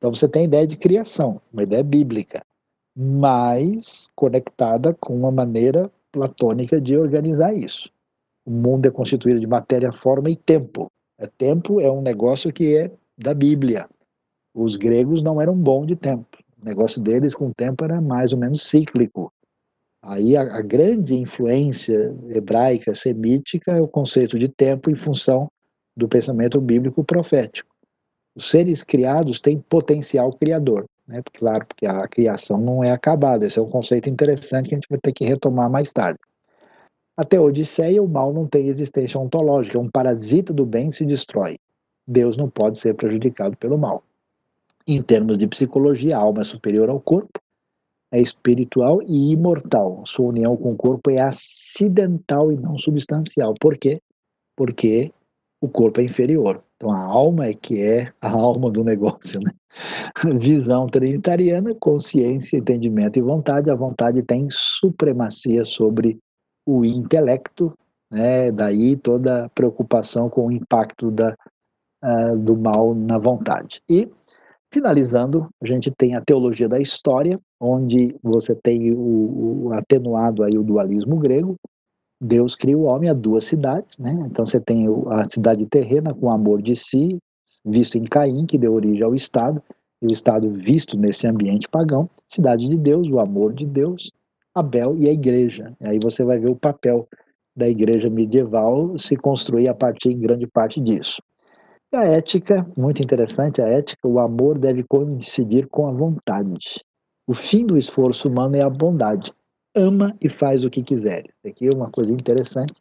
Então você tem a ideia de criação, uma ideia bíblica, mas conectada com uma maneira platônica de organizar isso. O mundo é constituído de matéria, forma e tempo. É, tempo é um negócio que é da Bíblia. Os gregos não eram bons de tempo. O negócio deles com o tempo era mais ou menos cíclico. Aí a, a grande influência hebraica, semítica, é o conceito de tempo em função do pensamento bíblico profético. Os seres criados têm potencial criador, né? Claro, porque a criação não é acabada. Esse é um conceito interessante que a gente vai ter que retomar mais tarde. Até Odisseia, o mal não tem existência ontológica. Um parasita do bem se destrói. Deus não pode ser prejudicado pelo mal. Em termos de psicologia, a alma é superior ao corpo, é espiritual e imortal. Sua união com o corpo é acidental e não substancial. Por quê? Porque o corpo é inferior. Então a alma é que é a alma do negócio, né? Visão trinitariana, consciência, entendimento e vontade. A vontade tem supremacia sobre o intelecto, né? Daí toda a preocupação com o impacto da, uh, do mal na vontade. E finalizando, a gente tem a teologia da história, onde você tem o, o atenuado aí o dualismo grego, Deus cria o homem a duas cidades, né? Então você tem a cidade terrena com o amor de si, visto em Caim, que deu origem ao Estado, e o Estado visto nesse ambiente pagão, cidade de Deus, o amor de Deus, Abel e a igreja. E aí você vai ver o papel da igreja medieval se construir a partir, em grande parte, disso. E a ética, muito interessante, a ética, o amor deve coincidir com a vontade. O fim do esforço humano é a bondade ama e faz o que quiser. Aqui é uma coisa interessante,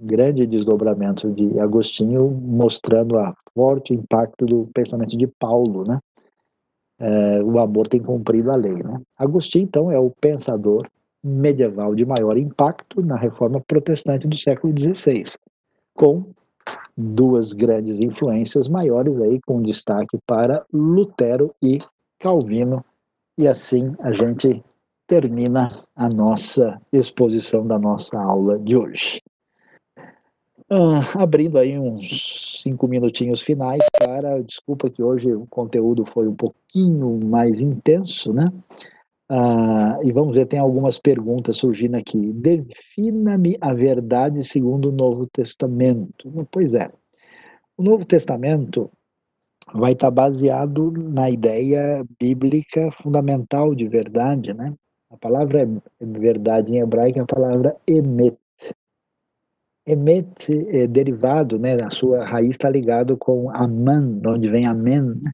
grande desdobramento de Agostinho, mostrando o forte impacto do pensamento de Paulo, né? É, o amor tem cumprido a lei, né? Agostinho, então, é o pensador medieval de maior impacto na reforma protestante do século XVI, com duas grandes influências maiores aí, com destaque para Lutero e Calvino, e assim a gente termina a nossa exposição da nossa aula de hoje. Ah, abrindo aí uns cinco minutinhos finais, Clara, desculpa que hoje o conteúdo foi um pouquinho mais intenso, né? Ah, e vamos ver, tem algumas perguntas surgindo aqui. Defina-me a verdade segundo o Novo Testamento. Pois é, o Novo Testamento vai estar baseado na ideia bíblica fundamental de verdade, né? A palavra verdade em hebraico é a palavra emet, Emet é derivado, né, a sua raiz está ligado com Aman, de onde vem Amen, né,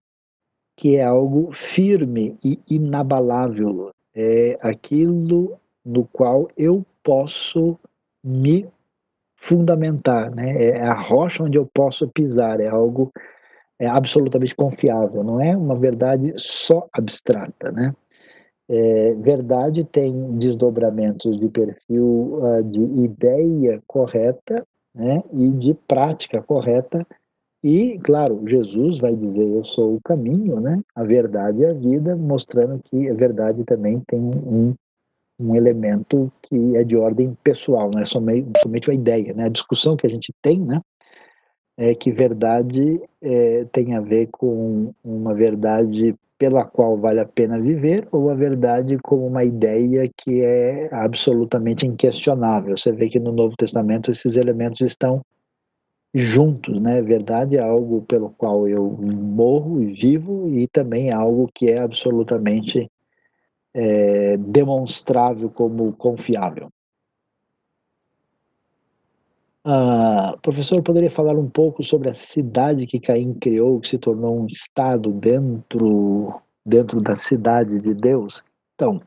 que é algo firme e inabalável, é aquilo no qual eu posso me fundamentar, né? É a rocha onde eu posso pisar, é algo é absolutamente confiável, não é uma verdade só abstrata, né? É, verdade tem desdobramentos de perfil uh, de ideia correta né, e de prática correta. E, claro, Jesus vai dizer: Eu sou o caminho, né, a verdade e a vida, mostrando que a verdade também tem um, um elemento que é de ordem pessoal, não é somente, somente uma ideia. Né? A discussão que a gente tem né, é que verdade é, tem a ver com uma verdade pela qual vale a pena viver ou a verdade como uma ideia que é absolutamente inquestionável. Você vê que no Novo Testamento esses elementos estão juntos, né? Verdade é algo pelo qual eu morro e vivo e também é algo que é absolutamente é, demonstrável como confiável. Ah, professor, poderia falar um pouco sobre a cidade que Caim criou, que se tornou um estado dentro, dentro da cidade de Deus? Então,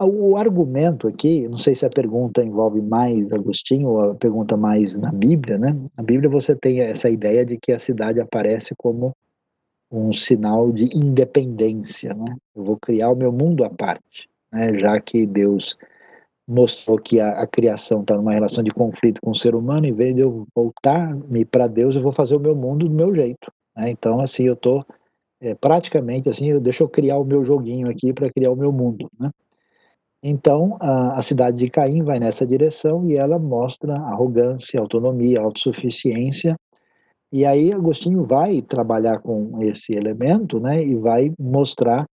o argumento aqui, não sei se a pergunta envolve mais Agostinho ou a pergunta mais na Bíblia, né? Na Bíblia você tem essa ideia de que a cidade aparece como um sinal de independência, né? Eu vou criar o meu mundo à parte, né? Já que Deus mostrou que a, a criação está numa relação de conflito com o ser humano, em vez de eu voltar-me para Deus, eu vou fazer o meu mundo do meu jeito. Né? Então, assim, eu estou é, praticamente assim, eu, deixa eu criar o meu joguinho aqui para criar o meu mundo. Né? Então, a, a, cidade de Caim vai nessa direção e ela mostra arrogância, autonomia, autossuficiência. E aí Agostinho vai trabalhar com esse elemento, né, e vai mostrar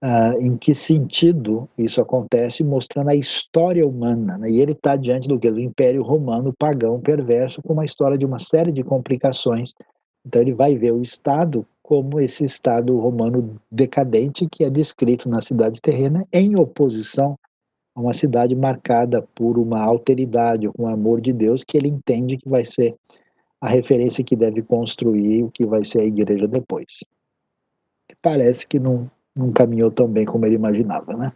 Uh, em que sentido isso acontece, mostrando a história humana. Né? E ele está diante do que? Do Império Romano pagão perverso, com uma história de uma série de complicações. Então ele vai ver o Estado como esse Estado romano decadente que é descrito na cidade terrena, em oposição a uma cidade marcada por uma alteridade, com o amor de Deus, que ele entende que vai ser a referência que deve construir o que vai ser a igreja depois. Parece que não não caminhou tão bem como ele imaginava, né?